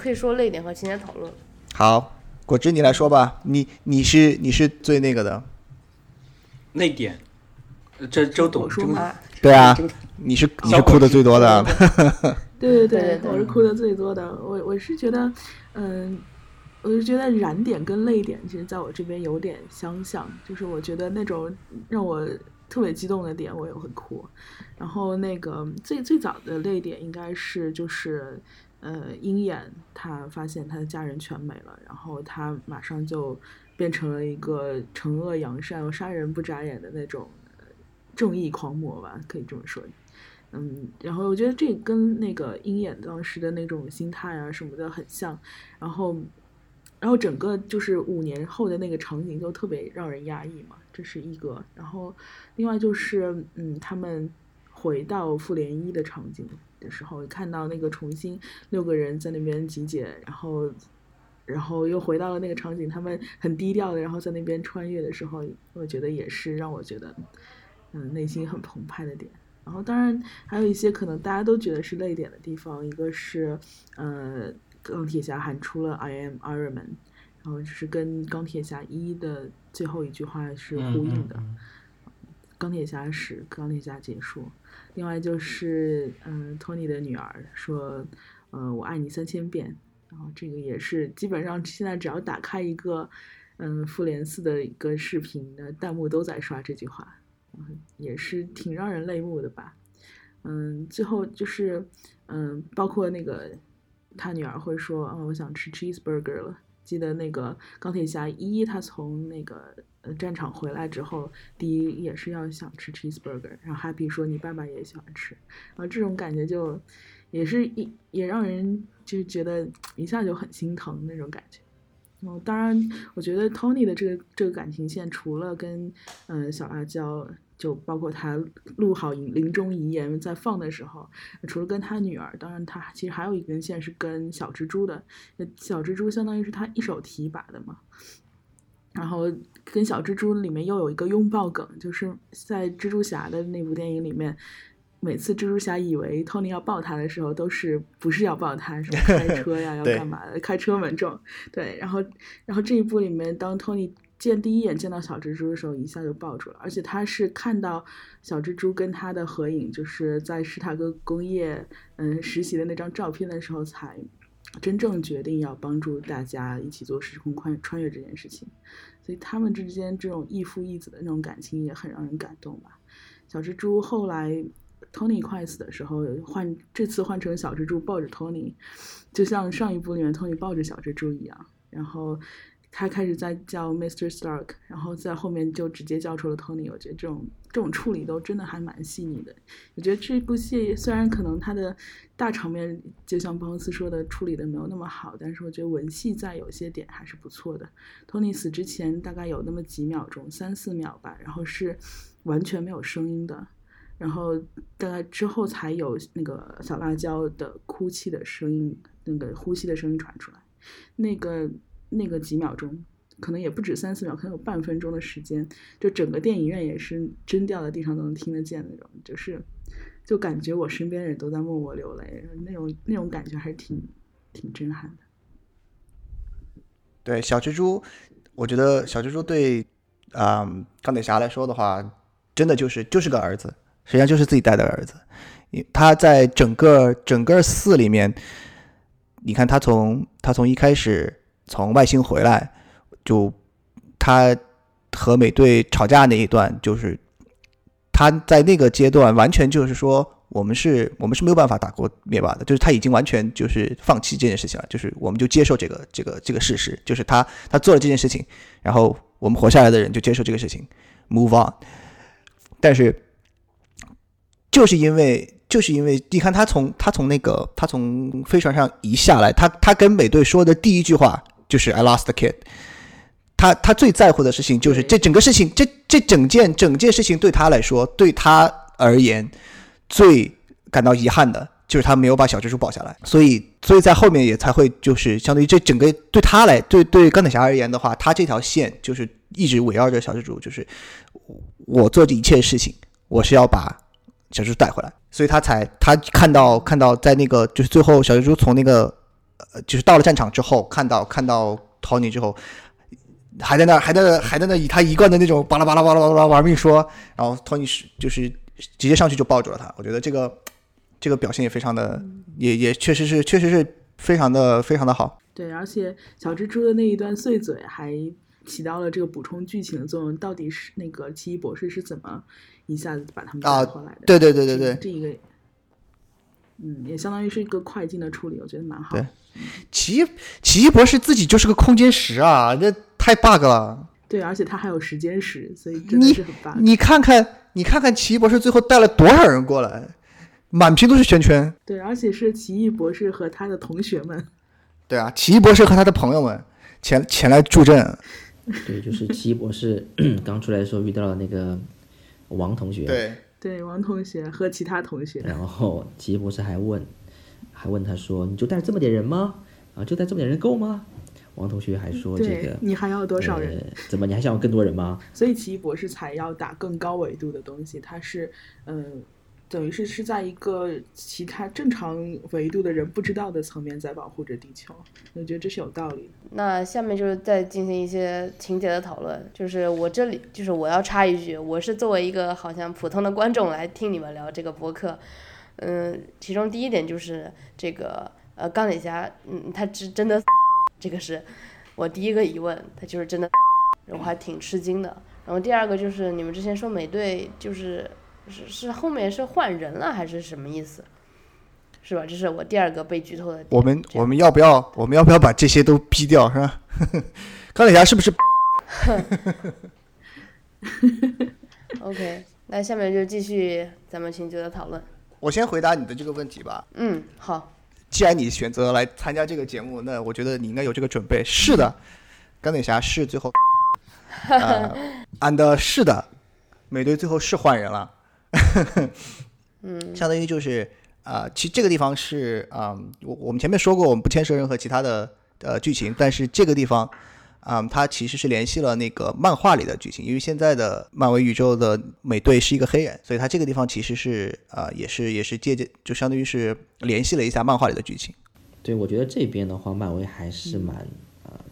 可以说泪点和情节讨论。好，果汁你来说吧，你你是你是最那个的，泪点，呃这周董说吗啊，对啊，你是你是哭的最多的，对对对对对我是哭的最多的。我我是觉得，嗯，我是觉得燃点跟泪点，其实在我这边有点相像，就是我觉得那种让我特别激动的点，我也会哭。然后那个最最早的泪点应该是就是。呃，鹰眼他发现他的家人全没了，然后他马上就变成了一个惩恶扬善、杀人不眨眼的那种正义狂魔吧，可以这么说。嗯，然后我觉得这跟那个鹰眼当时的那种心态啊什么的很像，然后，然后整个就是五年后的那个场景就特别让人压抑嘛，这是一个。然后另外就是，嗯，他们回到复联一的场景的时候，看到那个重新六个人在那边集结，然后。然后又回到了那个场景，他们很低调的，然后在那边穿越的时候，我觉得也是让我觉得，嗯，内心很澎湃的点。然后当然还有一些可能大家都觉得是泪点的地方，一个是呃钢铁侠喊出了 I am Iron Man，然后就是跟钢铁侠一的最后一句话是呼应的，嗯钢铁侠使，钢铁侠结束。另外就是嗯、托尼的女儿说，呃我爱你三千遍，然后这个也是基本上现在只要打开一个嗯复联四的一个视频的弹幕都在刷这句话。嗯，也是挺让人泪目的吧。嗯，最后就是，嗯，包括那个他女儿会说，啊、我想吃 cheeseburger 了。记得那个钢铁侠一，他从那个呃战场回来之后，第一也是要想吃 cheeseburger，然后 Happy 说你爸爸也喜欢吃，然后这种感觉就也是一也让人就觉得一下就很心疼那种感觉。然后当然，我觉得 Tony 的这个这个感情线，除了跟嗯、呃小辣椒，就包括他录好临临终遗言在放的时候，除了跟他女儿，当然他其实还有一根线是跟小蜘蛛的，那小蜘蛛相当于是他一手提拔的嘛。然后跟小蜘蛛里面又有一个拥抱梗，就是在蜘蛛侠的那部电影里面，每次蜘蛛侠以为 Tony 要抱他的时候，都是不是要抱他，什么开 车呀，要干嘛的，开车门撞。对，然后然后这一部里面，当 Tony 见第一眼见到小蜘蛛的时候，一下就抱住了，而且他是看到小蜘蛛跟他的合影，就是在史塔克工业嗯实习的那张照片的时候，才真正决定要帮助大家一起做时空穿穿越这件事情。所以他们之间这种义父义子的那种感情也很让人感动吧。小蜘蛛后来 Tony 快死的时候，换这次换成小蜘蛛抱着 Tony，就像上一部里面 Tony 抱着小蜘蛛一样，然后他开始在叫 Mr. Stark，然后在后面就直接叫出了 Tony。我觉得这种这种处理都真的还蛮细腻的。我觉得这部戏虽然可能它的大场面，就像邦斯说的，处理的没有那么好，但是我觉得文戏在有些点还是不错的。Tony 死之前大概有那么几秒钟，三四秒吧，然后是完全没有声音的。然后大概之后才有那个小辣椒的哭泣的声音，那个呼吸的声音传出来。那个那个几秒钟，可能也不止三四秒，可能有半分钟的时间，就整个电影院也是真掉在地上都能听得见那种，就是就感觉我身边的人都在默默流泪，那种那种感觉还是挺挺震撼的。对小蜘蛛，我觉得小蜘蛛对啊、嗯钢铁侠来说的话，真的就是就是个儿子，实际上就是自己带的儿子。他在整个整个四里面，你看他从他从一开始从外星回来，就他和美队吵架那一段，就是他在那个阶段完全就是说。我们是，我们是没有办法打过灭霸的，就是他已经完全就是放弃这件事情了，就是我们就接受这个这个这个事实，就是他他做了这件事情，然后我们活下来的人就接受这个事情，move on。但是就是因为就是因为你看他从他从那个他从飞船上一下来，他他跟美队说的第一句话就是 I lost the kid。他他最在乎的事情就是这整个事情，这这整件整件事情对他来说，对他而言最感到遗憾的就是他没有把小蜘蛛保下来，所以所以在后面也才会就是相当于这整个对他来对对钢铁侠而言的话，他这条线就是一直围绕着小蜘蛛，就是我做这一切事情，我是要把小蜘蛛带回来，所以他才他看到看到在那个就是最后小蜘蛛从那个呃，就是到了战场之后，看到看到 Tony 之后，还在那还在那还在那以他一贯的那种巴拉巴拉巴拉巴拉玩命说，然后 Tony 是就是直接上去就抱住了他。我觉得这个这个表现也非常的，也也确实是确实是非常的非常的好。对，而且小蜘蛛的那一段碎嘴还起到了这个补充剧情的作用。到底是那个奇异博士是怎么一下子把他们带回来的？对对对对对，这一个。嗯，也相当于是一个快进的处理，我觉得蛮好。对，奇异奇异博士自己就是个空间石啊，这太 bug 了。对，而且他还有时间石，所以真的是很 bug。你看看，你看看奇异博士最后带了多少人过来，满屏都是圈圈。对，而且是奇异博士和他的同学们。对啊，奇异博士和他的朋友们前前来助阵。对，就是奇异博士 刚出来的时候遇到了那个王同学。对。对王同学和其他同学，然后奇异博士还问，还问他说：“你就带这么点人吗？啊，就带这么点人够吗？”王同学还说：“这个你还要多少人？怎么你还想要更多人吗？”所以奇异博士才要打更高维度的东西，他是嗯。等于是是在一个其他正常维度的人不知道的层面在保护着地球，我觉得这是有道理的。那下面就是再进行一些情节的讨论，就是我这里就是我要插一句，我是作为一个好像普通的观众来听你们聊这个博客，嗯，其中第一点就是这个呃钢铁侠，嗯，他真真的，这个是我第一个疑问，他就是真的，我还挺吃惊的。然后第二个就是你们之前说美队就是。是是后面是换人了还是什么意思？是吧？这是我第二个被剧透的。我们我们要不要我们要不要把这些都逼掉？是吧？钢铁侠是不是？OK，那下面就继续咱们情节的讨论。我先回答你的这个问题吧。嗯，好。既然你选择来参加这个节目，那我觉得你应该有这个准备。是的，钢铁侠是最后。呃，and 是的，美队最后是换人了。嗯，相当于就是啊，其实这个地方是啊，我我们前面说过，我们不牵涉任何其他的呃剧情，但是这个地方啊，它其实是联系了那个漫画里的剧情，因为现在的漫威宇宙的美队是一个黑人，所以它这个地方其实是啊，也是也是借鉴，就相当于是联系了一下漫画里的剧情。对，我觉得这边的话，漫威还是蛮。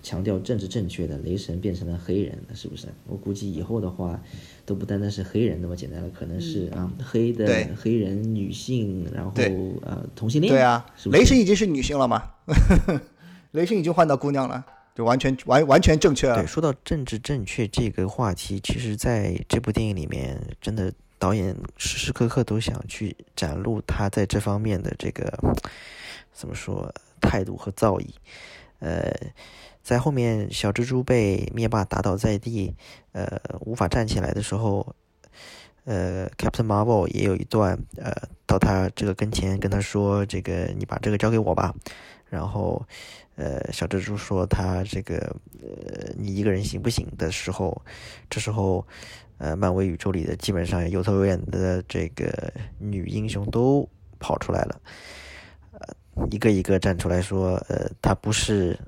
强调政治正确的雷神变成了黑人，是不是？我估计以后的话，都不单单是黑人那么简单了，可能是啊，黑的黑人女性，然后呃同性恋。对啊，雷神已经是女性了嘛？雷神已经换到姑娘了，就完全完完全正确了。对，说到政治正确这个话题，其实在这部电影里面，真的导演时时刻刻都想去展露他在这方面的这个怎么说态度和造诣，呃。在后面，小蜘蛛被灭霸打倒在地，呃，无法站起来的时候，呃，Captain Marvel 也有一段，呃，到他这个跟前跟他说：“这个你把这个交给我吧。”然后，呃，小蜘蛛说：“他这个，呃，你一个人行不行？”的时候，这时候，呃，漫威宇宙里的基本上有头有脸的这个女英雄都跑出来了，呃，一个一个站出来说：“呃，他不是。”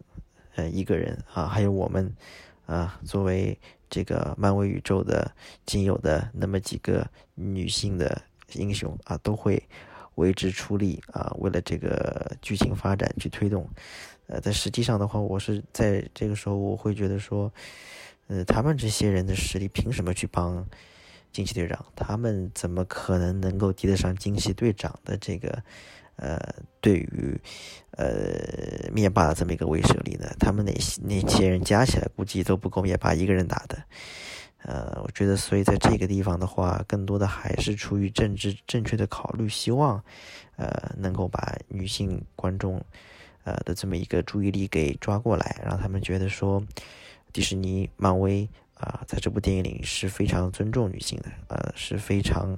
呃，一个人啊，还有我们，啊，作为这个漫威宇宙的仅有的那么几个女性的英雄啊，都会为之出力啊，为了这个剧情发展去推动。呃，但实际上的话，我是在这个时候，我会觉得说，呃，他们这些人的实力凭什么去帮惊奇队长？他们怎么可能能够敌得上惊奇队长的这个？呃，对于呃灭霸的这么一个威慑力呢，他们那些那些人加起来估计都不够灭霸一个人打的。呃，我觉得，所以在这个地方的话，更多的还是出于政治正确的考虑，希望呃能够把女性观众呃的这么一个注意力给抓过来，让他们觉得说迪士尼、漫威啊，在这部电影里是非常尊重女性的，呃，是非常。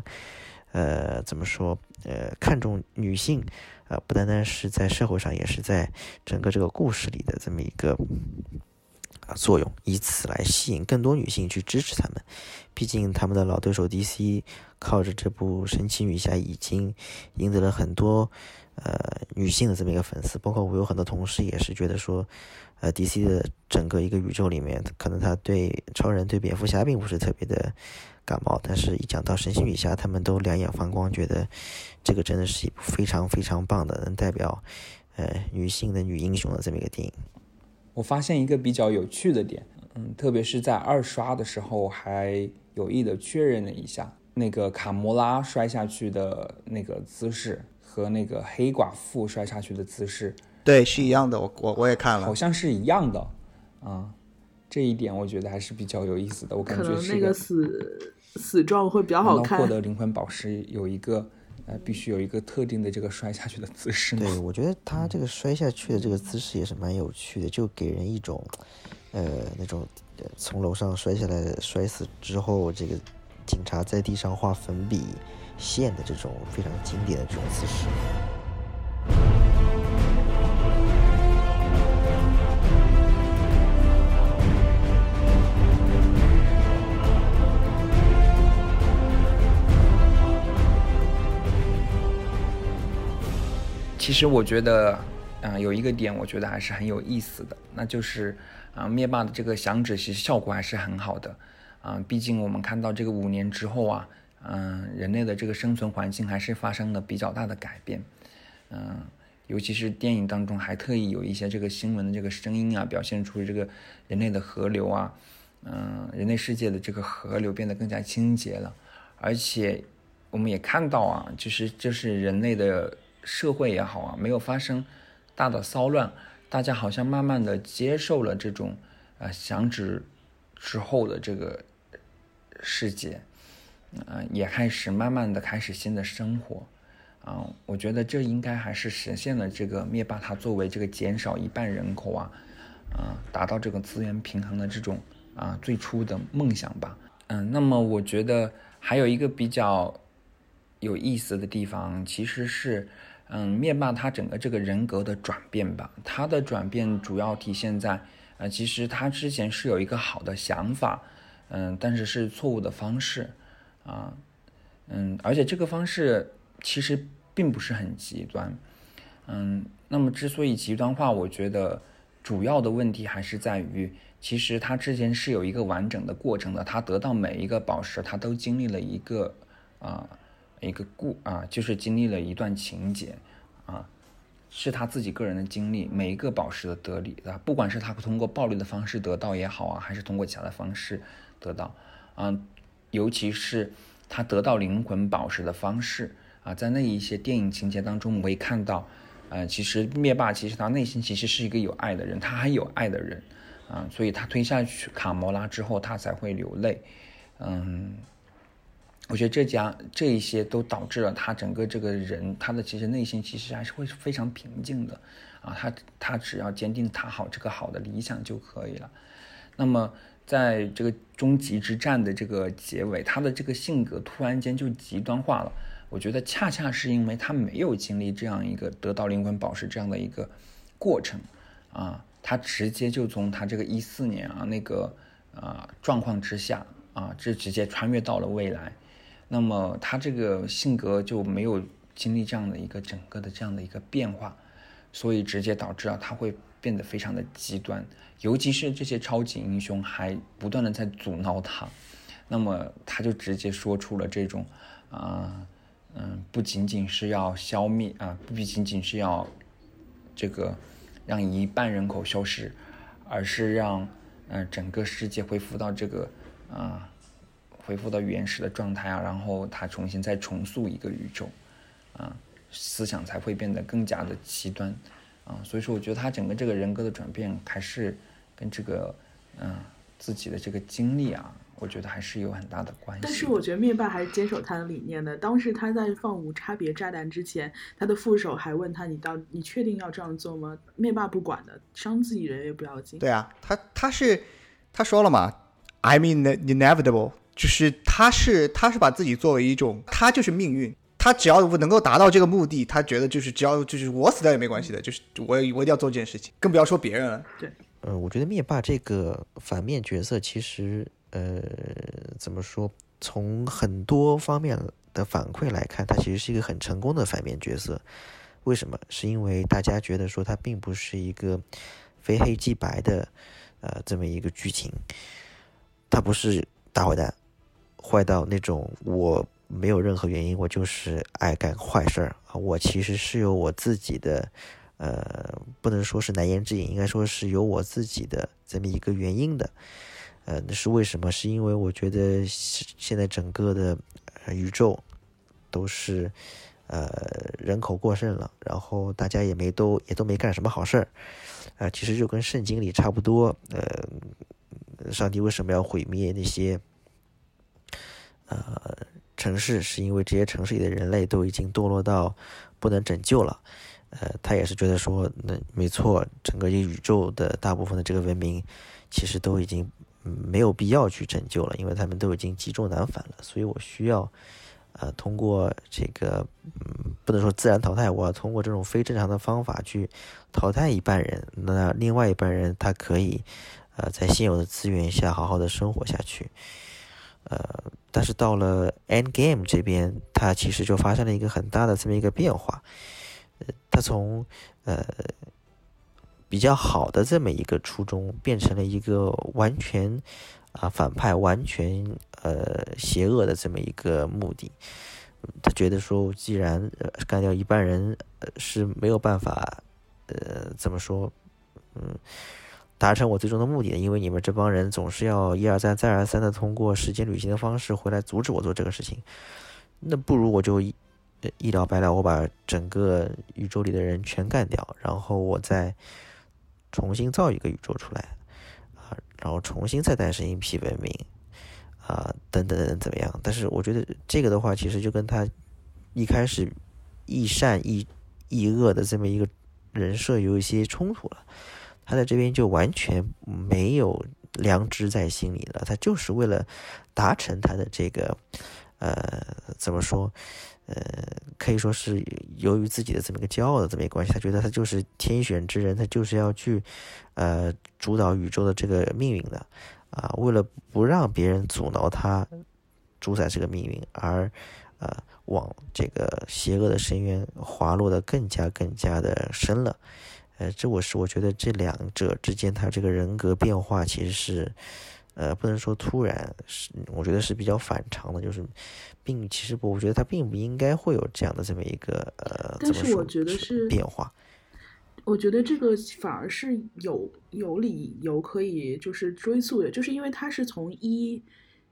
呃，怎么说？呃，看重女性，呃，不单单是在社会上，也是在整个这个故事里的这么一个啊作用，以此来吸引更多女性去支持他们。毕竟他们的老对手 DC 靠着这部神奇女侠已经赢得了很多呃女性的这么一个粉丝，包括我有很多同事也是觉得说，呃，DC 的整个一个宇宙里面，可能他对超人、对蝙蝠侠并不是特别的。感冒，但是一讲到神奇女侠，他们都两眼放光，觉得这个真的是一部非常非常棒的，能代表呃女性的女英雄的这么一个电影。我发现一个比较有趣的点，嗯，特别是在二刷的时候，还有意的确认了一下那个卡魔拉摔下去的那个姿势和那个黑寡妇摔下去的姿势，对，是一样的。我我我也看了，好像是一样的啊。这一点我觉得还是比较有意思的。我感觉是那个死死状会比较好看。获得灵魂宝石有一个。呃，必须有一个特定的这个摔下去的姿势。对，我觉得他这个摔下去的这个姿势也是蛮有趣的，就给人一种，呃，那种从楼上摔下来摔死之后，这个警察在地上画粉笔线的这种非常经典的这种姿势。其实我觉得，嗯，有一个点我觉得还是很有意思的，那就是，啊，灭霸的这个响指其实效果还是很好的，啊，毕竟我们看到这个五年之后啊，嗯，人类的这个生存环境还是发生了比较大的改变，嗯，尤其是电影当中还特意有一些这个新闻的这个声音啊，表现出这个人类的河流啊，嗯，人类世界的这个河流变得更加清洁了，而且我们也看到啊，就是就是人类的。社会也好啊，没有发生大的骚乱，大家好像慢慢的接受了这种呃响指之后的这个世界，嗯，也开始慢慢的开始新的生活，啊，我觉得这应该还是实现了这个灭霸他作为这个减少一半人口啊，啊，达到这个资源平衡的这种啊最初的梦想吧，嗯，那么我觉得还有一个比较有意思的地方，其实是。嗯，灭霸他整个这个人格的转变吧，他的转变主要体现在，呃，其实他之前是有一个好的想法，嗯，但是是错误的方式，啊，嗯，而且这个方式其实并不是很极端，嗯，那么之所以极端化，我觉得主要的问题还是在于，其实他之前是有一个完整的过程的，他得到每一个宝石，他都经历了一个，啊。一个故啊，就是经历了一段情节，啊，是他自己个人的经历。每一个宝石的得力啊，不管是他通过暴力的方式得到也好啊，还是通过其他的方式得到，啊，尤其是他得到灵魂宝石的方式啊，在那一些电影情节当中，我们会看到，呃，其实灭霸其实他内心其实是一个有爱的人，他还有爱的人，啊，所以他推下去卡魔拉之后，他才会流泪，嗯。我觉得这家这一些都导致了他整个这个人，他的其实内心其实还是会非常平静的，啊，他他只要坚定他好这个好的理想就可以了。那么在这个终极之战的这个结尾，他的这个性格突然间就极端化了。我觉得恰恰是因为他没有经历这样一个得到灵魂宝石这样的一个过程，啊，他直接就从他这个一四年啊那个啊状况之下啊，这直接穿越到了未来。那么他这个性格就没有经历这样的一个整个的这样的一个变化，所以直接导致啊他会变得非常的极端，尤其是这些超级英雄还不断的在阻挠他，那么他就直接说出了这种啊嗯不仅仅是要消灭啊不仅仅是要这个让一半人口消失，而是让嗯整个世界恢复到这个啊。恢复到原始的状态啊，然后他重新再重塑一个宇宙，啊，思想才会变得更加的极端，啊，所以说我觉得他整个这个人格的转变还是跟这个，嗯，自己的这个经历啊，我觉得还是有很大的关系。但是我觉得灭霸还是坚守他的理念的。当时他在放无差别炸弹之前，他的副手还问他：“你到你确定要这样做吗？”灭霸不管的，伤自己人也不要紧。对啊，他他是他说了嘛，I mean inevitable。就是他是他是把自己作为一种，他就是命运，他只要能够达到这个目的，他觉得就是只要就是我死掉也没关系的，就是我我一定要做这件事情，更不要说别人了。对，呃，我觉得灭霸这个反面角色其实呃怎么说，从很多方面的反馈来看，他其实是一个很成功的反面角色。为什么？是因为大家觉得说他并不是一个非黑即白的呃这么一个剧情，他不是大坏蛋。坏到那种我没有任何原因，我就是爱干坏事儿啊！我其实是有我自己的呃，不能说是难言之隐，应该说是有我自己的这么一个原因的。呃，那是为什么？是因为我觉得现在整个的宇宙都是呃人口过剩了，然后大家也没都也都没干什么好事儿，啊，其实就跟圣经里差不多。呃，上帝为什么要毁灭那些呃城市？是因为这些城市里的人类都已经堕落到不能拯救了。呃，他也是觉得说，那没错，整个宇宙的大部分的这个文明其实都已经。没有必要去拯救了，因为他们都已经积重难返了，所以我需要，呃，通过这个，嗯，不能说自然淘汰，我要通过这种非正常的方法去淘汰一半人，那另外一半人他可以，呃，在现有的资源下好好的生活下去，呃，但是到了 End Game 这边，它其实就发生了一个很大的这么一个变化，呃，它从，呃。比较好的这么一个初衷，变成了一个完全啊反派、完全呃邪恶的这么一个目的。他觉得说，既然干掉一半人是没有办法，呃，怎么说，嗯，达成我最终的目的的，因为你们这帮人总是要一而再、再而三的通过时间旅行的方式回来阻止我做这个事情，那不如我就一一了百了，我把整个宇宙里的人全干掉，然后我再。重新造一个宇宙出来，啊，然后重新再诞生一批文明，啊，等等等怎么样？但是我觉得这个的话，其实就跟他一开始亦善亦亦恶的这么一个人设有一些冲突了。他在这边就完全没有良知在心里了，他就是为了达成他的这个，呃，怎么说？呃，可以说是由于自己的这么一个骄傲的这么一个关系，他觉得他就是天选之人，他就是要去，呃，主导宇宙的这个命运的，啊，为了不让别人阻挠他主宰这个命运，而呃往这个邪恶的深渊滑落的更加更加的深了，呃，这我是我觉得这两者之间他这个人格变化其实是。呃，不能说突然，是我觉得是比较反常的，就是并其实我觉得他并不应该会有这样的这么一个呃，但是我觉得是变化。我觉得这个反而是有有理由可以就是追溯的，就是因为他是从一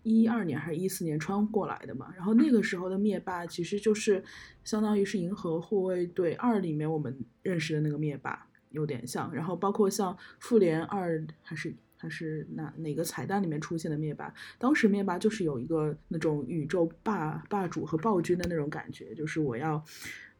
一二年还是一四年穿过来的嘛，然后那个时候的灭霸其实就是相当于是银河护卫队二里面我们认识的那个灭霸有点像，然后包括像复联二还是。还是哪哪个彩蛋里面出现的灭霸？当时灭霸就是有一个那种宇宙霸霸主和暴君的那种感觉，就是我要。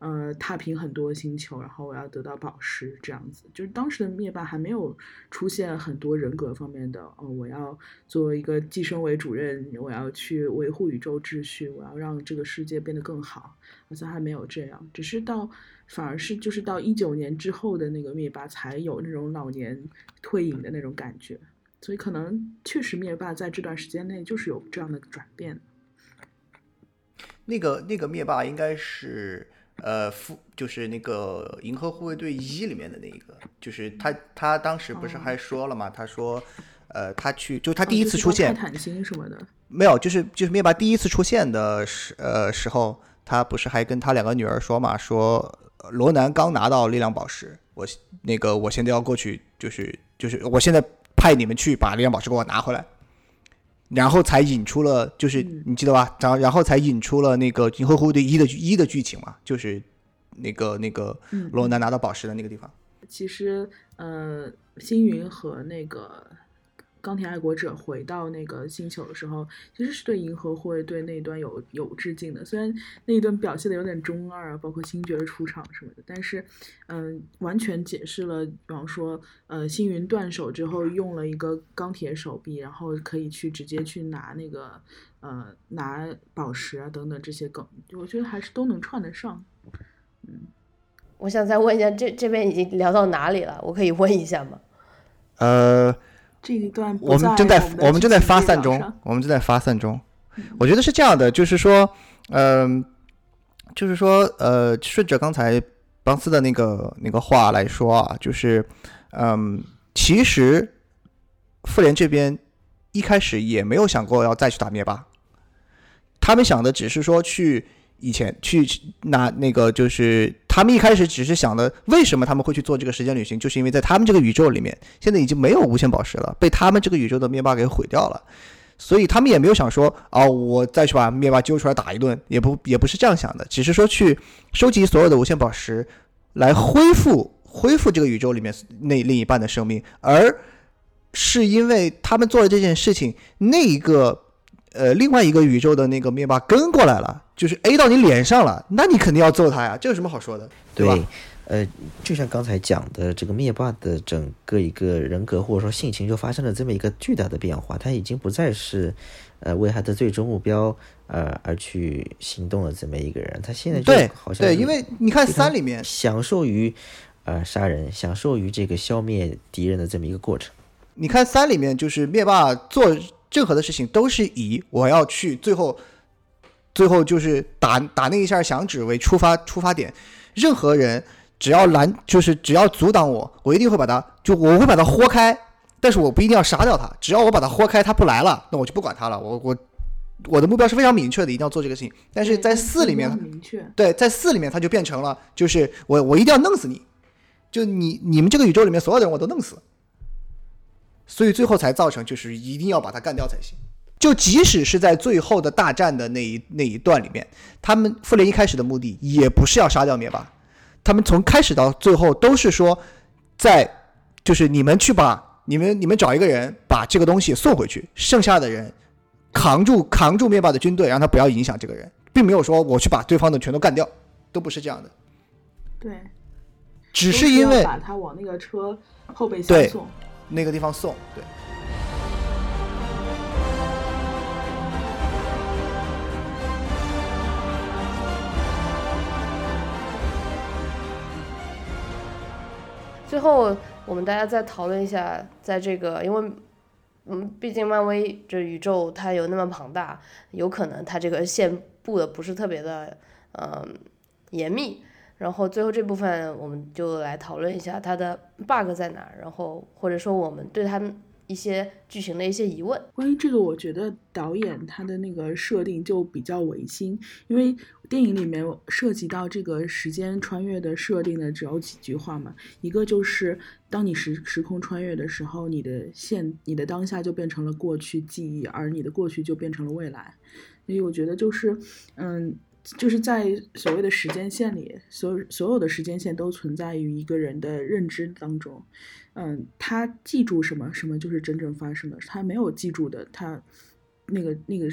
呃，踏平很多星球，然后我要得到宝石，这样子。就是当时的灭霸还没有出现很多人格方面的，哦，我要作为一个寄生为主任，我要去维护宇宙秩序，我要让这个世界变得更好，好像还没有这样。只是到，反而是就是到一九年之后的那个灭霸才有那种老年退隐的那种感觉。所以可能确实灭霸在这段时间内就是有这样的转变。那个那个灭霸应该是。呃，复就是那个《银河护卫队一》里面的那一个，就是他，他当时不是还说了吗？他说，呃，他去，就他第一次出现，泰坦星什么的，没有，就是就是灭霸第一次出现的时，呃，时候，他不是还跟他两个女儿说嘛？说罗南刚拿到力量宝石，我那个我现在要过去，就是就是我现在派你们去把力量宝石给我拿回来。然后才引出了，就是你记得吧？然后然后才引出了那个《银河护卫队一》的一的剧情嘛，就是那个那个罗南拿到宝石的那个地方。其实，呃，星云和那个。钢铁爱国者回到那个星球的时候，其实是对银河护卫队那一段有有致敬的。虽然那一段表现的有点中二啊，包括星爵的出场什么的，但是，嗯，完全解释了，比方说，呃，星云断手之后用了一个钢铁手臂，然后可以去直接去拿那个，呃，拿宝石啊等等这些梗，我觉得还是都能串得上。嗯，我想再问一下，这这边已经聊到哪里了？我可以问一下吗？呃。这一段我们正在我们正在发散中，我们正在发散中。我觉得是这样的，就是说，嗯，就是说，呃，顺着刚才邦斯的那个那个话来说啊，就是，嗯，其实复联这边一开始也没有想过要再去打灭霸，他们想的只是说去以前去拿那个就是他们一开始只是想的，为什么他们会去做这个时间旅行，就是因为在他们这个宇宙里面，现在已经没有无限宝石了，被他们这个宇宙的灭霸给毁掉了，所以他们也没有想说，哦，我再去把灭霸揪出来打一顿，也不也不是这样想的，只是说去收集所有的无限宝石，来恢复恢复这个宇宙里面那另一半的生命，而是因为他们做了这件事情，那一个。呃，另外一个宇宙的那个灭霸跟过来了，就是 A 到你脸上了，那你肯定要揍他呀，这有什么好说的，对吧？呃，就像刚才讲的，这个灭霸的整个一个人格或者说性情就发生了这么一个巨大的变化，他已经不再是呃为他的最终目标呃而去行动的这么一个人，他现在就好像对，因为你看三里面享受于呃杀人，享受于这个消灭敌人的这么一个过程。你看三里面就是灭霸做。任何的事情都是以我要去最后，最后就是打打那一下响指为出发出发点。任何人只要拦，就是只要阻挡我，我一定会把他就我会把他豁开。但是我不一定要杀掉他，只要我把他豁开，他不来了，那我就不管他了。我我我的目标是非常明确的，一定要做这个事情。但是在四里面，对，在四里面他就变成了，就是我我一定要弄死你，就你你们这个宇宙里面所有的人我都弄死。所以最后才造成，就是一定要把他干掉才行。就即使是在最后的大战的那一那一段里面，他们复联一开始的目的也不是要杀掉灭霸，他们从开始到最后都是说，在就是你们去把你们你们找一个人把这个东西送回去，剩下的人扛住扛住灭霸的军队，让他不要影响这个人，并没有说我去把对方的全都干掉，都不是这样的。对，只是因为把他往那个车后备箱送。那个地方送对。最后，我们大家再讨论一下，在这个，因为，嗯，毕竟漫威这宇宙它有那么庞大，有可能它这个线布的不是特别的，嗯，严密。然后最后这部分我们就来讨论一下它的 bug 在哪，然后或者说我们对它一些剧情的一些疑问。关于这个，我觉得导演他的那个设定就比较违心，因为电影里面涉及到这个时间穿越的设定的只有几句话嘛，一个就是当你时时空穿越的时候，你的现你的当下就变成了过去记忆，而你的过去就变成了未来，所以我觉得就是嗯。就是在所谓的时间线里，所所有的时间线都存在于一个人的认知当中，嗯，他记住什么什么就是真正发生的，他没有记住的，他那个那个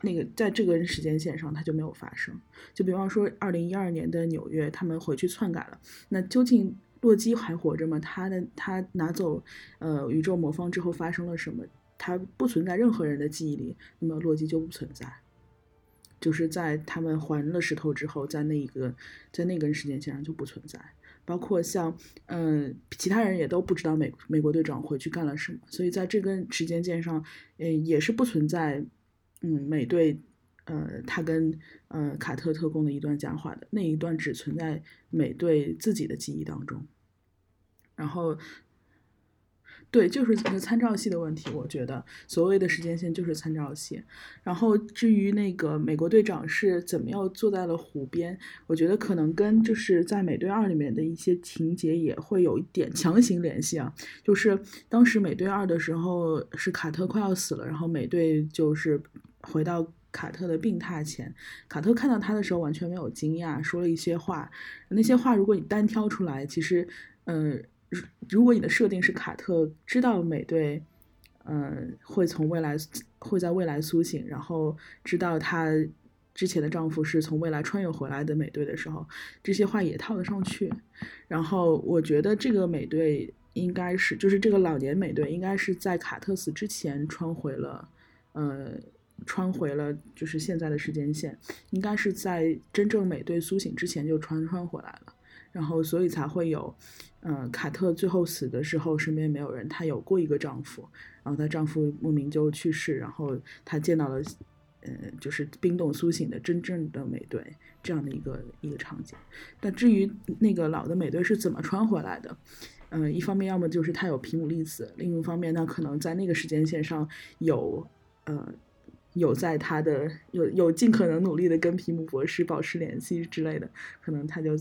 那个在这个时间线上他就没有发生。就比方说，二零一二年的纽约，他们回去篡改了，那究竟洛基还活着吗？他的他拿走呃宇宙魔方之后发生了什么？他不存在任何人的记忆里，那么洛基就不存在。就是在他们还了石头之后，在那一个在那根时间线上就不存在，包括像嗯其他人也都不知道美美国队长回去干了什么，所以在这根时间线上，嗯也是不存在嗯美队呃他跟呃卡特特工的一段讲话的那一段只存在美队自己的记忆当中，然后。对，就是一个参照系的问题。我觉得所谓的时间线就是参照系。然后至于那个美国队长是怎么样坐在了湖边，我觉得可能跟就是在美队二里面的一些情节也会有一点强行联系啊。就是当时美队二的时候是卡特快要死了，然后美队就是回到卡特的病榻前，卡特看到他的时候完全没有惊讶，说了一些话。那些话如果你单挑出来，其实嗯。如果你的设定是卡特知道美队，嗯，会从未来会在未来苏醒，然后知道她之前的丈夫是从未来穿越回来的美队的时候，这些话也套得上去。然后我觉得这个美队应该是，就是这个老年美队应该是在卡特死之前穿回了，呃，穿回了就是现在的时间线，应该是在真正美队苏醒之前就穿穿回来了。然后，所以才会有，嗯，卡特最后死的时候身边没有人。她有过一个丈夫，然后她丈夫莫名就去世，然后她见到了，呃，就是冰冻苏醒的真正的美队这样的一个一个场景。但至于那个老的美队是怎么穿回来的，嗯，一方面要么就是他有皮姆粒子，另一方面那可能在那个时间线上有，呃，有在他的有有尽可能努力的跟皮姆博士保持联系之类的，可能他就。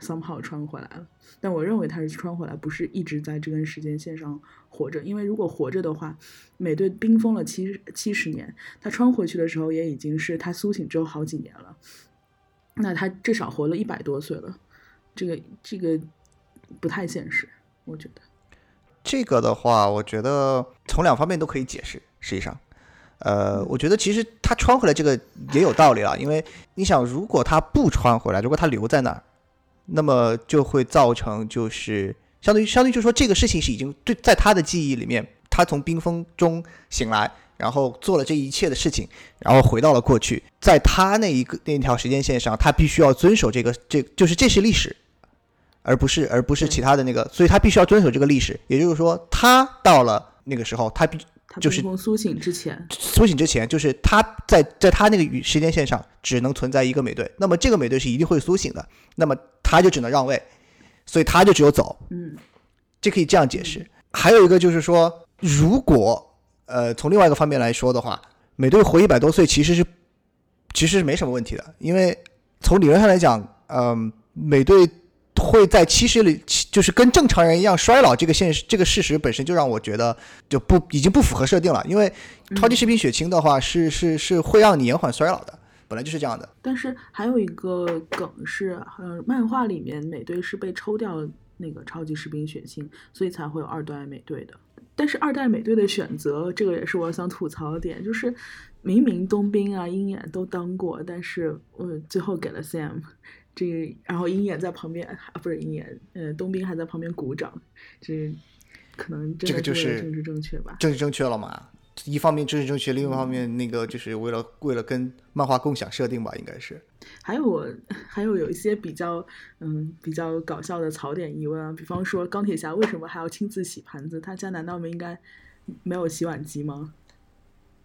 Somehow 穿回来了。但我认为他是穿回来，不是一直在这根时间线上活着。因为如果活着的话，美队冰封了七七十年，他穿回去的时候也已经是他苏醒之后好几年了。那他至少活了一百多岁了，这个这个不太现实，我觉得。这个的话，我觉得从两方面都可以解释。实际上，呃，我觉得其实他穿回来这个也有道理了，因为你想，如果他不穿回来，如果他留在那儿，那么就会造成就是相当于相当于就是说这个事情是已经对在他的记忆里面，他从冰封中醒来，然后做了这一切的事情，然后回到了过去，在他那一个那条时间线上，他必须要遵守这个这就是这是历史。而不是而不是其他的那个，所以他必须要遵守这个历史。也就是说，他到了那个时候，他必就是苏醒之前，苏醒之前，就是他在在他那个时间线上只能存在一个美队。那么这个美队是一定会苏醒的，那么他就只能让位，所以他就只有走。嗯，这可以这样解释。还有一个就是说，如果呃从另外一个方面来说的话，美队活一百多岁其实是其实是没什么问题的，因为从理论上来讲，嗯，美队。会在七十里，就是跟正常人一样衰老，这个现实，这个事实本身就让我觉得就不已经不符合设定了。因为超级士兵血清的话，是是是会让你延缓衰老的，本来就是这样的。但是还有一个梗是，呃，漫画里面美队是被抽掉那个超级士兵血清，所以才会有二代美队的。但是二代美队的选择，这个也是我想吐槽的点，就是明明冬兵啊、鹰眼都当过，但是呃，最后给了 Sam。这然后鹰眼在旁边啊，不是鹰眼，呃，冬兵还在旁边鼓掌，这可能这个就是政治正确吧？政治正确了嘛？一方面政治正确，另一方面那个就是为了为了跟漫画共享设定吧，应该是。还有我还有有一些比较嗯比较搞笑的槽点疑问啊，比方说钢铁侠为什么还要亲自洗盘子？他家难道没应该没有洗碗机吗？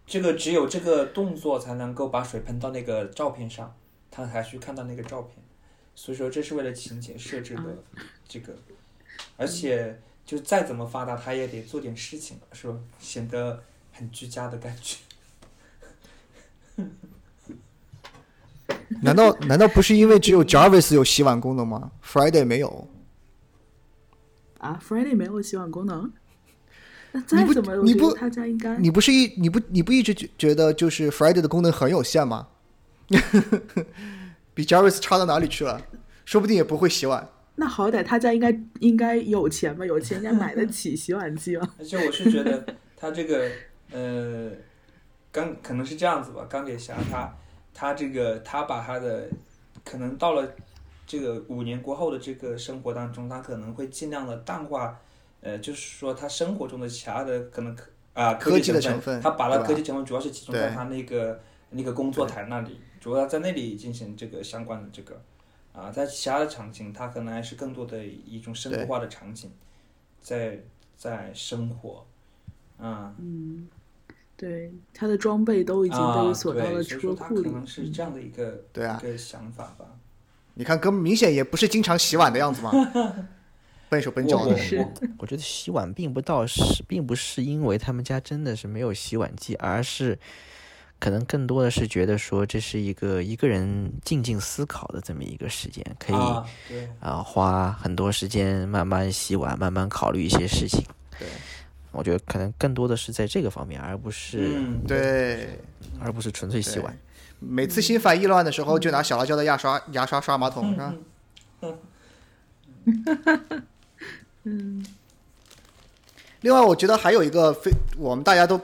这个只有这个动作才能够把水喷到那个照片上，他才去看到那个照片。所以说，这是为了情节设置的这个，而且就再怎么发达，他也得做点事情，是吧？显得很居家的感觉。难道难道不是因为只有 Jarvis 有洗碗功能吗？Friday 没有？啊，Friday 没有洗碗功能？那再怎么，你不他家应该？你不是一你不你不一直觉觉得就是 Friday 的功能很有限吗？比 Jarvis 差到哪里去了？说不定也不会洗碗。那好歹他家应该应该有钱吧？有钱应该买得起洗碗机吧？而且我是觉得他这个呃，钢可能是这样子吧。钢铁侠他他这个他把他的可能到了这个五年过后的这个生活当中，他可能会尽量的淡化呃，就是说他生活中的其他的可能科啊科技成分，他把了科技成分主要是集中在他那个那个工作台那里。主要在那里进行这个相关的这个，啊，在其他的场景，它可能还是更多的一种生活化的场景，在在生活，啊，嗯，对，他的装备都已经被锁到了车库里，可能是这样的一个对啊一个想法吧。你看，哥明显也不是经常洗碗的样子嘛，笨手笨脚的。我觉得洗碗并不到是，并不是因为他们家真的是没有洗碗机，而是。可能更多的是觉得说这是一个一个人静静思考的这么一个时间，可以啊花很多时间慢慢洗碗，慢慢考虑一些事情。对，我觉得可能更多的是在这个方面，而不是对，而不是纯粹洗碗。每次心烦意乱的时候，就拿小辣椒的牙刷牙刷刷马桶，是吧？嗯。另外，我觉得还有一个非我们大家都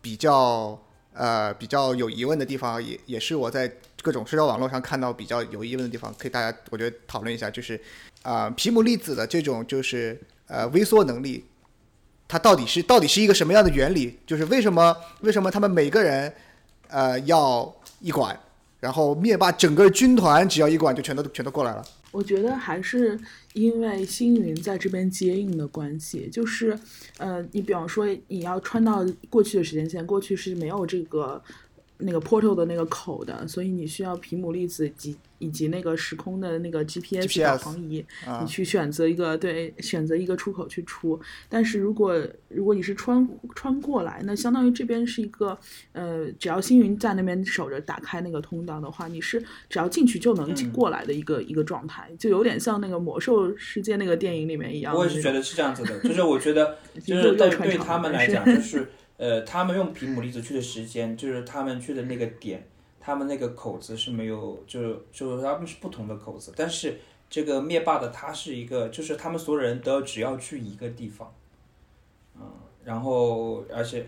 比较。呃，比较有疑问的地方，也也是我在各种社交网络上看到比较有疑问的地方，可以大家我觉得讨论一下，就是啊，皮姆粒子的这种就是呃微缩能力，它到底是到底是一个什么样的原理？就是为什么为什么他们每个人呃要一管，然后灭霸整个军团只要一管就全都全都过来了？我觉得还是因为星云在这边接应的关系，就是，呃，你比方说你要穿到过去的时间线，过去是没有这个那个 portal 的那个口的，所以你需要皮姆粒子及以及那个时空的那个 GPS 导航仪，啊你去选择一个对选择一个出口去出。但是如果如果你是穿穿过来，那相当于这边是一个呃，只要星云在那边守着打开那个通道的话，你是只要进去就能嗯过来的一个、一个状态，就有点像那个魔兽世界那个电影里面一样。我也是觉得是这样子的，就是我觉得 就是对对他们 来讲，就是呃，他们用皮姆粒子去的时间，就是他们去的那个点，他们那个口子是没有，就就是他们是不同的口子，但是这个灭霸的他是一个，就是他们所有人都只要去一个地方，嗯，然后而且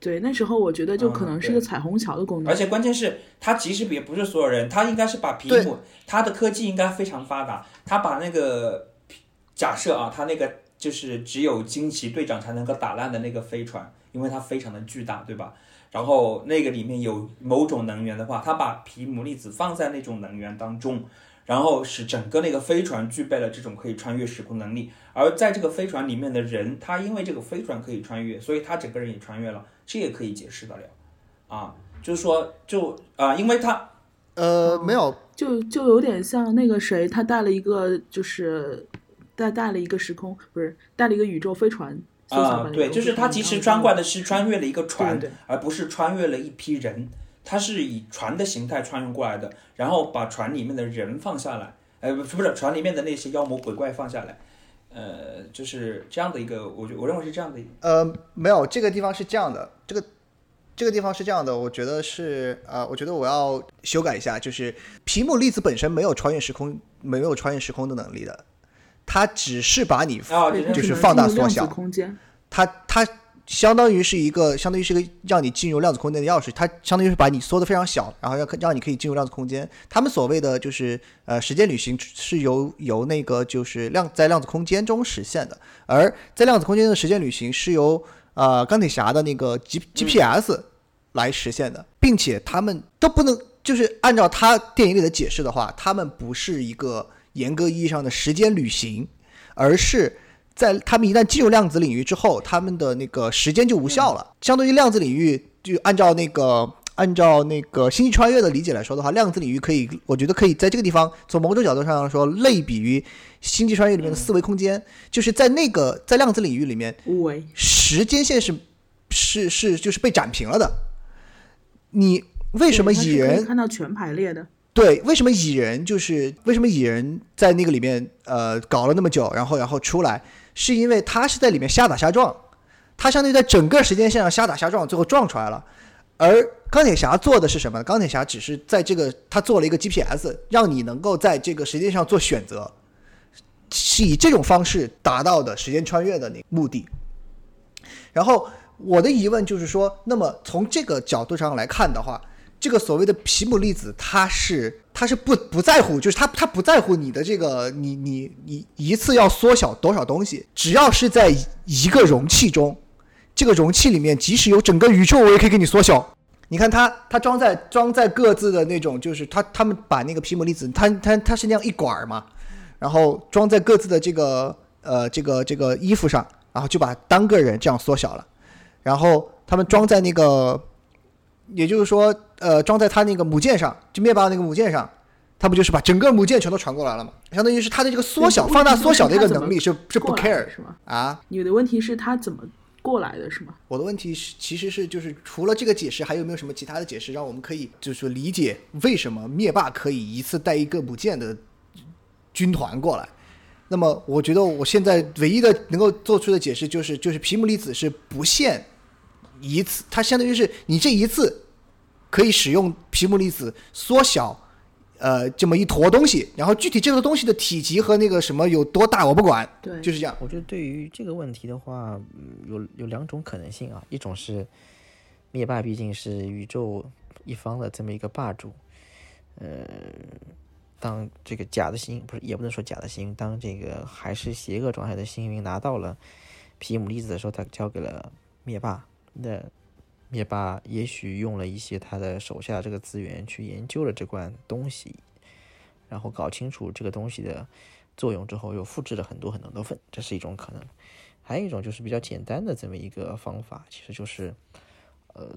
对，那时候我觉得就可嗯能是个彩虹桥的功能。而且关键是，他其实也不是所有人，他应该是把皮姆，他的科技应该非常发达，他把那个假设啊，他那个就是只有惊奇队长才能够打烂的那个飞船，因为它非常的巨大，对吧？然后那个里面有某种能源的话，他把皮姆粒子放在那种能源当中，然后使整个那个飞船具备了这种可以穿越时空能力。而在这个飞船里面的人，他因为这个飞船可以穿越，所以他整个人也穿越了，这也可以解释得了。啊，就是说，就啊、因为他呃，没有，就就有点像那个谁，他带了一个就是带带了一个时空，不是带了一个宇宙飞船。啊对，就是他其实穿过来的是穿越了一个船，对对而不是穿越了一批人。他是以船的形态穿越过来的，然后把船里面的人放下来，呃，不不是船里面的那些妖魔鬼怪放下来，呃，就是这样的一个，我觉我认为是这样的一个。呃，没有，这个地方是这样的，这个这个地方是这样的，我觉得是呃，我觉得我要修改一下，就是皮姆粒子本身没有穿越时空，没有穿越时空的能力的，它只是把你就是放大缩小空间。它它相当于是一个，相当于是一个让你进入量子空间的钥匙，它相当于是把你缩的非常小，然后让让你可以进入量子空间。他们所谓的就是呃时间旅行是由由那个就是量在量子空间中实现的，而在量子空间的时间旅行是由呃钢铁侠的那个 G GPS 来实现的，并且他们都不能就是按照他电影里的解释的话，他们不是一个严格意义上的时间旅行，而是。在他们一旦进入量子领域之后，他们的那个时间就无效了。相对于量子领域，就按照那个按照那个星际穿越的理解来说的话，量子领域可以，我觉得可以在这个地方从某种角度上来说，类比于星际穿越里面的四维空间，就是在那个在量子领域里面，无为，时间线是是是就是被展平了的。你为什么蚁人看到全排列的？对，为什么蚁人就是为什么蚁人在那个里面呃搞了那么久，然后然后出来，是因为他是在里面瞎打瞎撞，他相当于在整个时间线上瞎打瞎撞，最后撞出来了。而钢铁侠做的是什么？钢铁侠只是在这个他做了一个 GPS，让你能够在这个时间上做选择，是以这种方式达到的时间穿越的那目的。然后我的疑问就是说，那么从这个角度上来看的话，这个所谓的皮姆粒子，它是它是不不在乎，就是它它不在乎你的这个你你你一次要缩小多少东西，只要是在一个容器中，这个容器里面即使有整个宇宙，我也可以给你缩小。你看它它装在装在各自的那种，就是它他们把那个皮姆粒子，它它它是那样一管嘛，然后装在各自的这个呃这个这个衣服上，然后就把单个人这样缩小了，然后他们装在那个，也就是说，呃，装在他那个母舰上，就灭霸那个母舰上，他不就是把整个母舰全都传过来了吗？相当于是他的这个缩小、放大、缩小的一个能力是是不 care 是吗？啊。你的问题是他怎么过来的，是吗？我的问题是，其实是就是除了这个解释，还有没有什么其他的解释，让我们可以就是说理解为什么灭霸可以一次带一个母舰的军团过来？那么，我觉得我现在唯一的能够做出的解释就是，就是皮姆粒子是不限一次，它相当于是你这一次可以使用皮姆粒子缩小。呃，这么一坨东西，然后具体这个东西的体积和那个什么有多大，我不管，对，就是这样。我觉得对于这个问题的话，嗯有有两种可能性啊，一种是灭霸毕竟是宇宙一方的这么一个霸主，呃，当这个假的星不是也不能说假的星，当这个还是邪恶状态的星云拿到了皮姆粒子的时候，他交给了灭霸，那灭霸也许用了一些他的手下这个资源去研究了这罐东西，然后搞清楚这个东西的作用之后，又复制了很多很多的份，这是一种可能。还有一种就是比较简单的这么一个方法，其实就是，呃，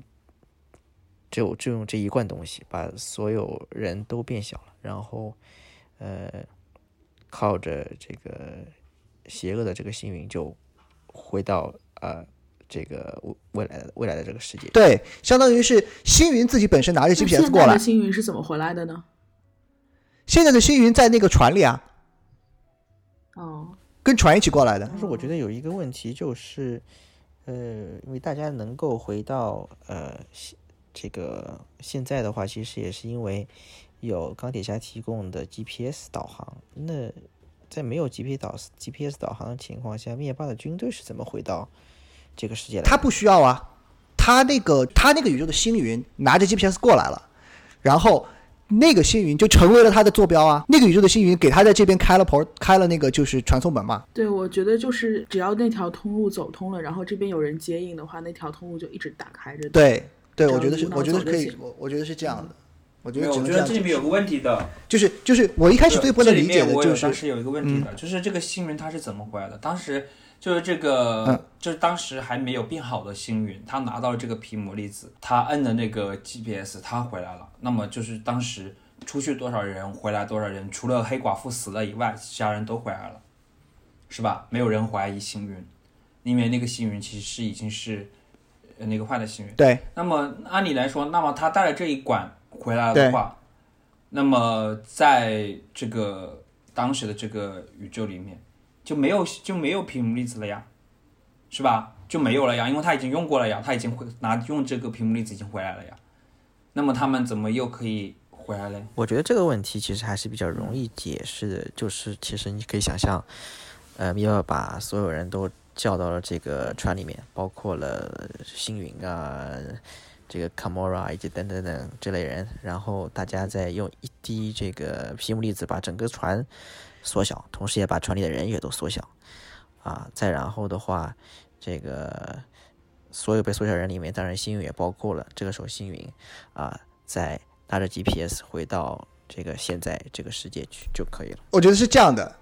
就就用这一罐东西把所有人都变小了，然后呃靠着这个邪恶的这个幸运就回到呃这个未未来的未来的这个世界。对，相当于是星云自己本身拿着 GPS 过来现在的。星云是怎么回来的呢？现在的星云在那个船里啊，哦，跟船一起过来的。但是我觉得有一个问题就是，呃，因为大家能够回到呃现这个现在的话，其实也是因为有钢铁侠提供的 GPS 导航。那在没有 GPS 导 GPS 导航的情况下，灭霸的军队是怎么回到这个世界来？他不需要啊，他那个他那个宇宙的星云拿着 GPS 过来了，然后那个星云就成为了他的坐标啊。那个宇宙的星云给他在这边开了头，开了那个就是传送门嘛。对，我觉得就是只要那条通路走通了，然后这边有人接应的话，那条通路就一直打开着。，对对，我觉得是我觉得是可以我我觉得是这样的。我觉，得我觉得这里面有个问题的。就是就是我一开始最不能理解的就是有当时有一个问题的，就是这个星云它是怎么回来的？当时就是这个，嗯就是当时还没有变好的星云，他拿到了这个皮姆粒子，他摁的那个 GPS，他回来了。那么就是当时出去多少人，回来多少人，除了黑寡妇死了以外，其他人都回来了，是吧？没有人怀疑星云，因为那个星云其实是已经是呃那个坏的星云。对那么按理来说，那么他带了这一管回来的话，那么在这个当时的这个宇宙里面就没有就没有皮姆粒子了呀，是吧？就没有了呀，因为他已经用过了呀，他已经回拿用这个皮姆粒子已经回来了呀。那么他们怎么又可以回来嘞？我觉得这个问题其实还是比较容易解释的，就是其实你可以想象，呃，灭霸把所有人都叫到了这个船里面，包括了星云啊、这个卡莫拉以及等等等这类人，然后大家再用一滴这个皮姆粒子把整个船缩小，同时也把船里的人也都缩小，啊，再然后的话，这个所有被缩小人里面，当然星云也包括了，这个时候星云啊，在拿着 GPS 回到这个现在这个世界去就可以了。我觉得是这样的。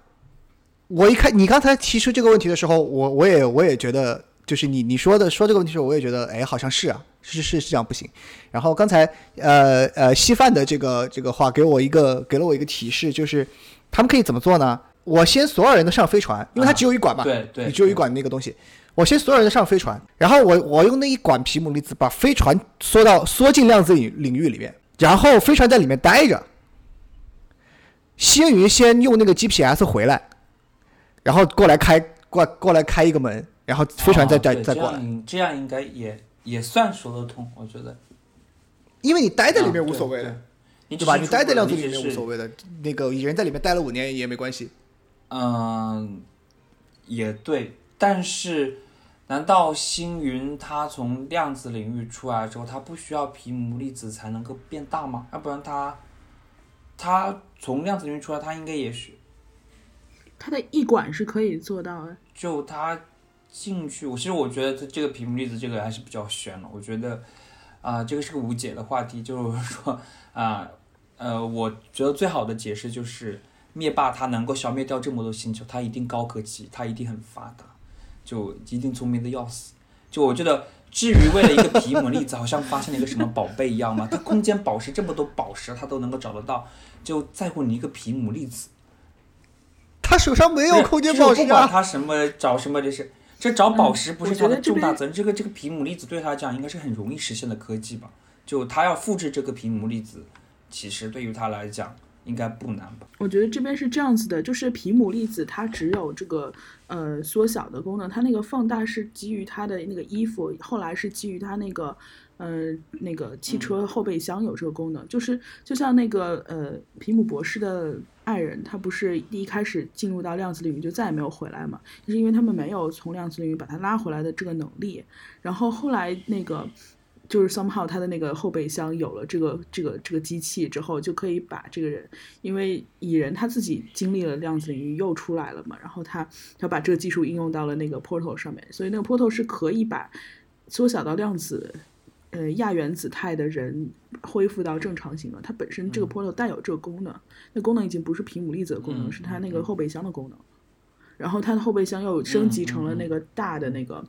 我一看你刚才提出这个问题的时候，我我也我也觉得，就是你你说的说这个问题的时候，我也觉得，哎，好像是啊，是是是这样不行。然后刚才呃呃稀饭的这个这个话给我一个给了我一个提示，就是他们可以怎么做呢？我先所有人都上飞船，因为它只有一管嘛，对对你只有一管那个东西。我先所有人都上飞船，然后我我用那一管皮姆粒子把飞船缩到缩进量子领领域里面，然后飞船在里面待着。星云先用那个 GPS 回来，然后过来开过过来开一个门，然后飞船再再、哦再过来，这样这样应该也也算说得通，我觉得。因为你待在里面啊无所谓的，对吧？你待在量子里面无所谓的，那个人在里面待了五年也没关系。嗯，也对，但是难道星云它从量子领域出来之后，它不需要皮姆粒子才能够变大吗？要不然它它从量子领域出来，它应该也是它的一管是可以做到的。就它进去。我其实我觉得它这个皮姆粒子这个还是比较悬了。我觉得啊、这个是个无解的话题，就是说啊呃呃我觉得最好的解释就是灭霸他能够消灭掉这么多星球，他一定高科技，他一定很发达，就一定聪明的要死。就我觉得，至于为了一个皮姆粒子，好像发现了一个什么宝贝一样嘛？他空间宝石这么多宝石，他都能够找得到，就在乎你一个皮姆粒子。他手上没有空间宝石啊！不管他什么找什么这是，这找宝石不是他的重大责任。这个这个皮姆粒子对他来讲应该是很容易实现的科技吧？就他要复制这个皮姆粒子，其实对于他来讲应该不难吧？我觉得这边是这样子的，就是皮姆粒子它只有这个呃缩小的功能，它那个放大是基于它的那个衣服，后来是基于它那个呃那个汽车后备箱有这个功能，就是就像那个呃皮姆博士的爱人，他不是一开始进入到量子领域就再也没有回来嘛，就是因为他们没有从量子领域把他拉回来的这个能力，然后后来那个。就是 somehow 他的那个后备箱有了这个这个这个机器之后，就可以把这个人，因为蚁人他自己经历了量子领域又出来了嘛，然后他他把这个技术应用到了那个 portal 上面，所以那个 portal 是可以把缩小到量子呃亚原子态的人恢复到正常型的。它本身这个 portal 带有这个功能，那功能已经不是皮姆粒子的功能，嗯是它那个后备箱的功能。然后它的后备箱又升级成了那个大的那个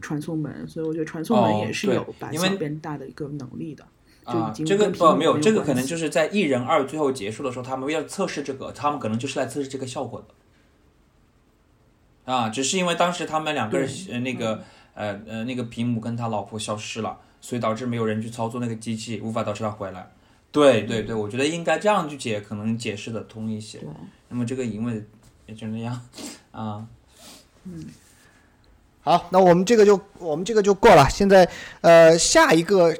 传送门，所以我觉得传送门哦也是有把因为小变大的一个能力的。啊，这个不没有，这个可能就是在一人二最后结束的时候，他们要测试这个，他们可能就是来测试这个效果的。啊，只是因为当时他们两个人呃那个呃呃那个皮姆跟他老婆消失了，所以导致没有人去操作那个机器，无法导致他回来。对对对，我觉得应该这样去解，可能解释的通一些。那么这个因为也就那样啊。嗯。好，那我们这个就我们这个就过了。现在呃下一个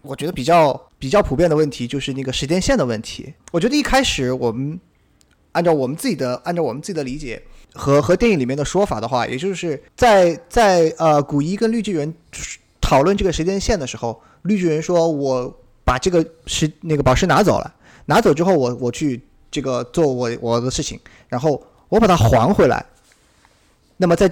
我觉得比较比较普遍的问题就是那个时间线的问题。我觉得一开始我们按照我们自己的按照我们自己的理解。和和电影里面的说法的话，也就是在在呃古一跟绿巨人讨论这个时间线的时候，绿巨人说：“我把这个时那个宝石拿走了，拿走之后我我去这个做我我的事情，然后我把它还回来。那么在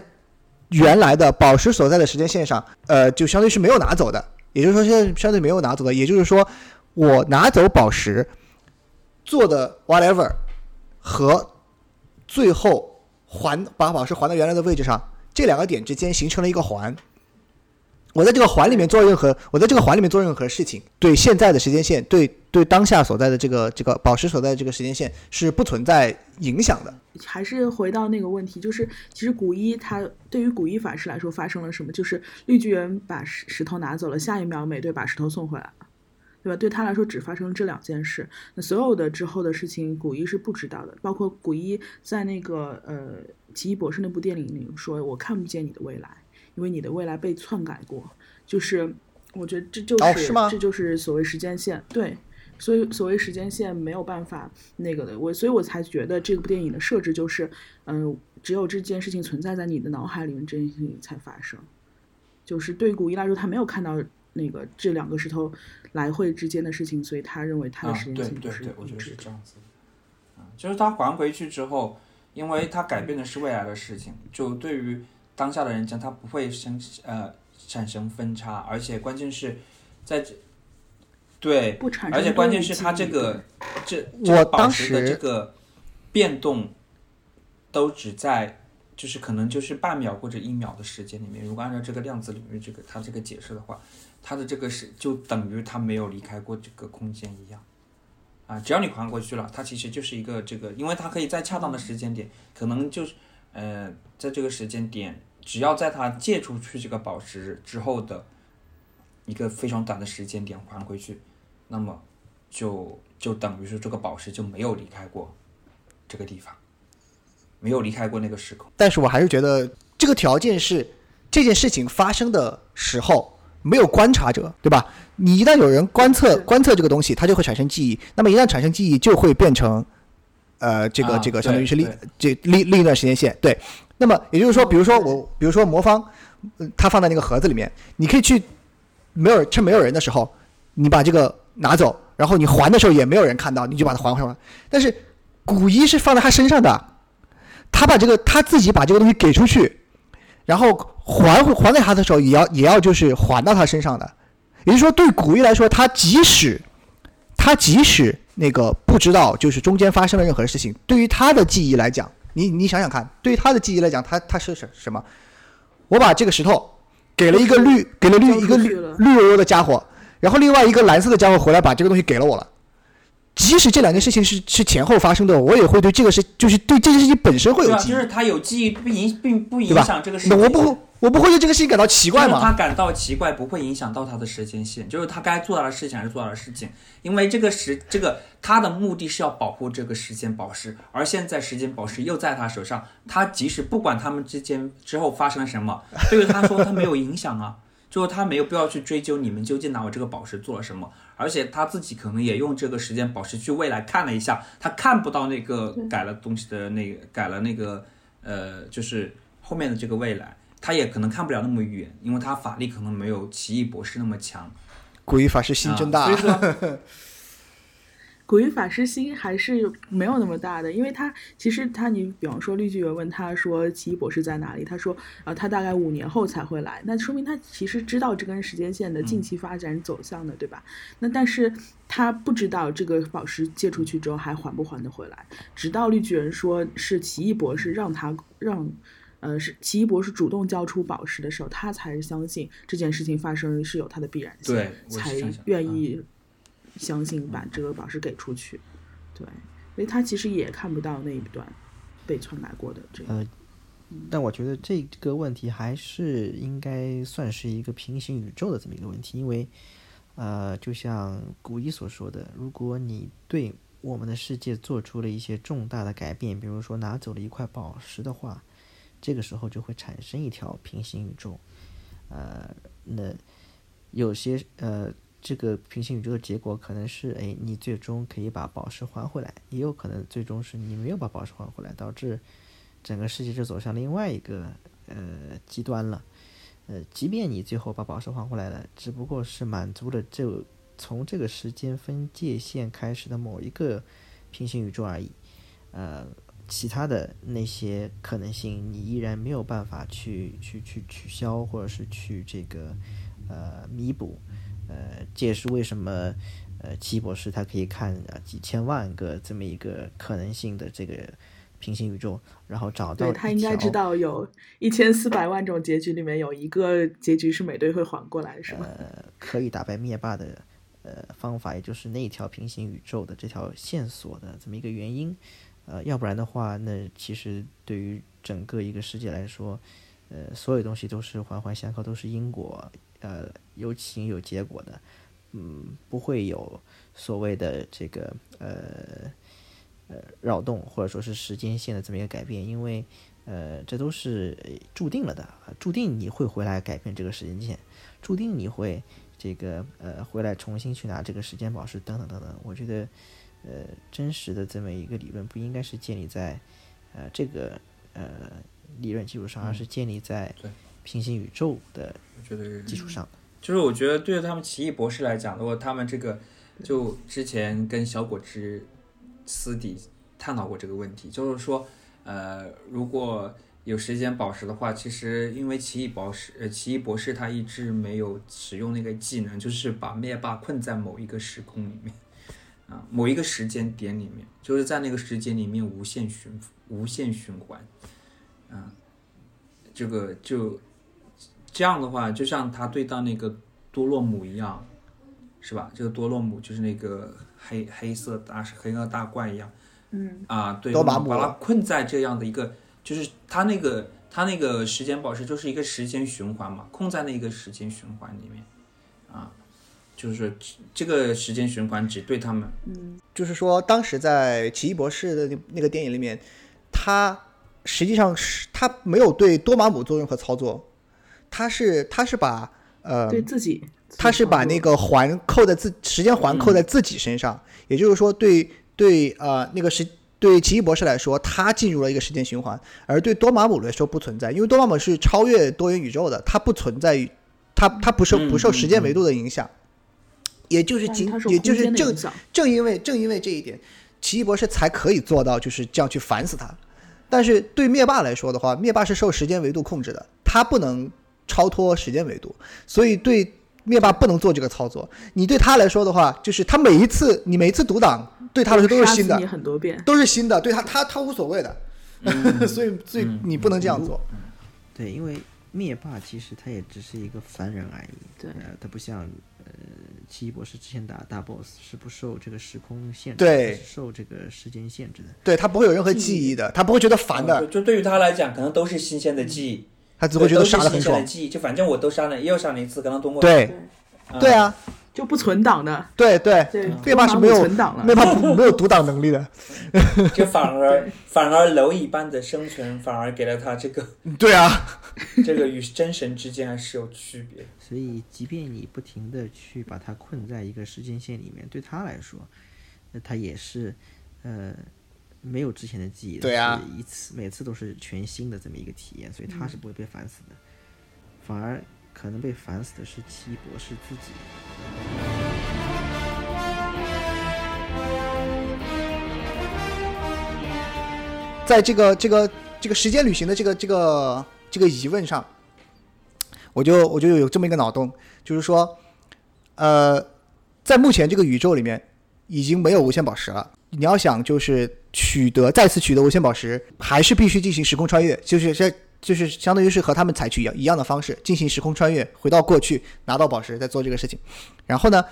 原来的宝石所在的时间线上，呃，就相当于是没有拿走的，也就是说现在相对没有拿走的，也就是说我拿走宝石做的 whatever 和最后。”还把宝石还到原来的位置上，这两个点之间形成了一个环。我在这个环里面做任何，我在这个环里面做任何事情，对现在的时间线，对对当下所在的这个这个宝石所在的这个时间线是不存在影响的。还是回到那个问题，就是其实古一他对于古一法师来说发生了什么？就是绿巨人把石石头拿走了，下一秒美队把石头送回来了。对吧？对他来说，只发生了这两件事。那所有的之后的事情，古一是不知道的。包括古一在那个呃《奇异博士》那部电影里说：“我看不见你的未来，因为你的未来被篡改过。”就是我觉得这就是这就是所谓时间线。对，所以所谓时间线没有办法那个的。我所以我才觉得这部电影的设置就是，嗯，只有这件事情存在在你的脑海里面，这件事情才发生。就是对古一来说，他没有看到。那个这两个石头来回之间的事情，所以他认为他的时间线是对对，我觉得是这样子。啊，就是他还回去之后，因为他改变的是未来的事情，就对于当下的人讲，他不会生呃产生分差，而且关键是在这对，而且关键是他这个这我当时的这个变动都只在就是可能就是半秒或者一秒的时间里面，如果按照这个量子领域这个他这个解释的话。他的这个是就等于他没有离开过这个空间一样，啊，只要你还过去了，它其实就是一个这个，因为它可以在恰当的时间点，可能就是呃，在这个时间点，只要在它借出去这个宝石之后的一个非常短的时间点还回去，那么就就等于是这个宝石就没有离开过这个地方，没有离开过那个时空。但是我还是觉得这个条件是这件事情发生的时候。没有观察者，对吧？你一旦有人观测观测这个东西，它就会产生记忆。那么一旦产生记忆，就会变成，呃，这个这个相当于是另这另另一段时间线。对。那么也就是说，比如说我，比如说魔方，它放在那个盒子里面，你可以去没有趁没有人的时候，你把这个拿走，然后你还的时候也没有人看到，你就把它还回来。但是古一是放在他身上的，他把这个他自己把这个东西给出去。然后还还给他的时候，也要也要就是还到他身上的，也就是说，对古一来说，他即使他即使那个不知道，就是中间发生了任何事情，对于他的记忆来讲，你你想想看，对于他的记忆来讲，他他是什什么？我把这个石头给了一个绿，给了绿一个绿绿油油的家伙，然后另外一个蓝色的家伙回来把这个东西给了我了。即使这两件事情是是前后发生的，我也会对这个事，就是对这件事情本身会有记忆。就是他有记忆，不影并不影响这个事情。我不，我不会对这个事情感到奇怪吗？他感到奇怪，不会影响到他的时间线，就是他该做到的事情还是做到的事情。因为这个时，这个他的目的是要保护这个时间宝石，而现在时间宝石又在他手上，他即使不管他们之间之后发生了什么，对于他说他没有影响啊。就是他没有必要去追究你们究竟拿我这个宝石做了什么，而且他自己可能也用这个时间宝石去未来看了一下，他看不到那个改了东西的那个改了那个呃，就是后面的这个未来，他也可能看不了那么远，因为他法力可能没有奇异博士那么强。古一法师心真大。所以说。古一法师心还是没有那么大的，因为他其实他，你比方说绿巨人问他说奇异博士在哪里，他说啊他大概五年后才会来，那说明他其实知道这根时间线的近期发展走向的，对吧？那但是他不知道这个宝石借出去之后还还不还得回来，直到绿巨人说是奇异博士让他让，呃是奇异博士主动交出宝石的时候，他才相信这件事情发生是有它的必然性，才愿意。相信把这个宝石给出去。对，因为他其实也看不到那一段被篡改过的这个。呃，但我觉得这个问题还是应该算是一个平行宇宙的这么一个问题，因为呃，就像古一所说的，如果你对我们的世界做出了一些重大的改变，比如说拿走了一块宝石的话，这个时候就会产生一条平行宇宙。呃，那有些呃，这个平行宇宙的结果可能是，哎，你最终可以把宝石还回来，也有可能最终是你没有把宝石还回来，导致整个世界就走向另外一个呃极端了。呃，即便你最后把宝石还回来了，只不过是满足了这从这个时间分界线开始的某一个平行宇宙而已。呃，其他的那些可能性，你依然没有办法去去去取消，或者是去这个呃弥补。呃，这也是为什么呃奇异博士他可以看啊几千万个这么一个可能性的这个。平行宇宙，然后找到对他应该知道有一千四百万种结局，里面有一个结局是美队会缓过来，是吗？呃，可以打败灭霸的呃方法，也就是那一条平行宇宙的这条线索的这么一个原因。呃，要不然的话，那其实对于整个一个世界来说，呃，所有东西都是环环相扣，都是因果，呃，有情有结果的，嗯，不会有所谓的这个呃。呃，扰动或者说是时间线的这么一个改变，因为，呃，这都是注定了的，注定你会回来改变这个时间线，注定你会这个呃回来重新去拿这个时间宝石等等等等。我觉得，呃，真实的这么一个理论不应该是建立在呃这个呃理论基础上，而是建立在平行宇宙的我觉得基础上。就是我觉得，对于他们奇异博士来讲的话，他们这个就之前跟小果汁。私底探讨过这个问题，就是说，呃，如果有时间宝石的话，其实因为奇异宝石，呃，奇异博士他一直没有使用那个技能，就是把灭霸困在某一个时空里面，啊，某一个时间点里面，就是在那个时间里面无限循无限循环，啊，这个就这样的话，就像他对到那个多洛姆一样，是吧？这个多洛姆就是那个。黑黑色大黑色大怪一样，嗯。啊，对，把它困在这样的一个，就是他那个他那个时间宝石就是一个时间循环嘛，困在那个时间循环里面，啊，就是这个时间循环只对他们，嗯，就是说当时在奇异博士的那那个电影里面，他实际上是他没有对多玛姆做任何操作，他是他是把呃对自己。他是把那个环扣在自时间环扣在自己身上，也就是说，对对呃那个时对奇异博士来说，他进入了一个时间循环，而对多玛姆来说不存在，因为多玛姆是超越多元宇宙的，它不存在于它它不受不受时间维度的影响，也就是仅也就是正正因为正因为这一点，奇异博士才可以做到就是这样去烦死他，但是对灭霸来说的话，灭霸是受时间维度控制的，他不能超脱时间维度，所以对。灭霸不能做这个操作。你对他来说的话，就是他每一次，你每一次独挡，对他来说都是新的，很多遍都是新的。对他，他他无所谓的。所以，所以你不能这样做。对，因为灭霸其实他也只是一个凡人而已。对，他不像呃奇异博士之前打大 boss 是不受这个时空限制，对，受这个时间限制的。对他不会有任何记忆的，他不会觉得烦的。就对于他来讲，可能都是新鲜的记忆。他只会觉得杀的很爽，就反正我都删了，又删了一次，刚刚通过。对，对啊，就不存档的。对对，灭霸是没有存档了，灭霸没有读档能力的，就反而反而蝼蚁般的生存，反而给了他这个。对啊，这个与真神之间还是有区别。所以，即便你不停的去把他困在一个时间线里面，对他来说，那他也是，呃。没有之前的记忆，对啊，一次每次都是全新的这么一个体验，所以他是不会被烦死的，反而可能被烦死的是奇异博士自己。在这个这个这个时间旅行的这个这个这个疑问上，我就我就有这么一个脑洞，就是说，呃，在目前这个宇宙里面已经没有无限宝石了，你要想就是。取得再次取得无限宝石，还是必须进行时空穿越，就是这就是相当于是和他们采取一样一样的方式进行时空穿越，回到过去拿到宝石，再做这个事情。然后呢，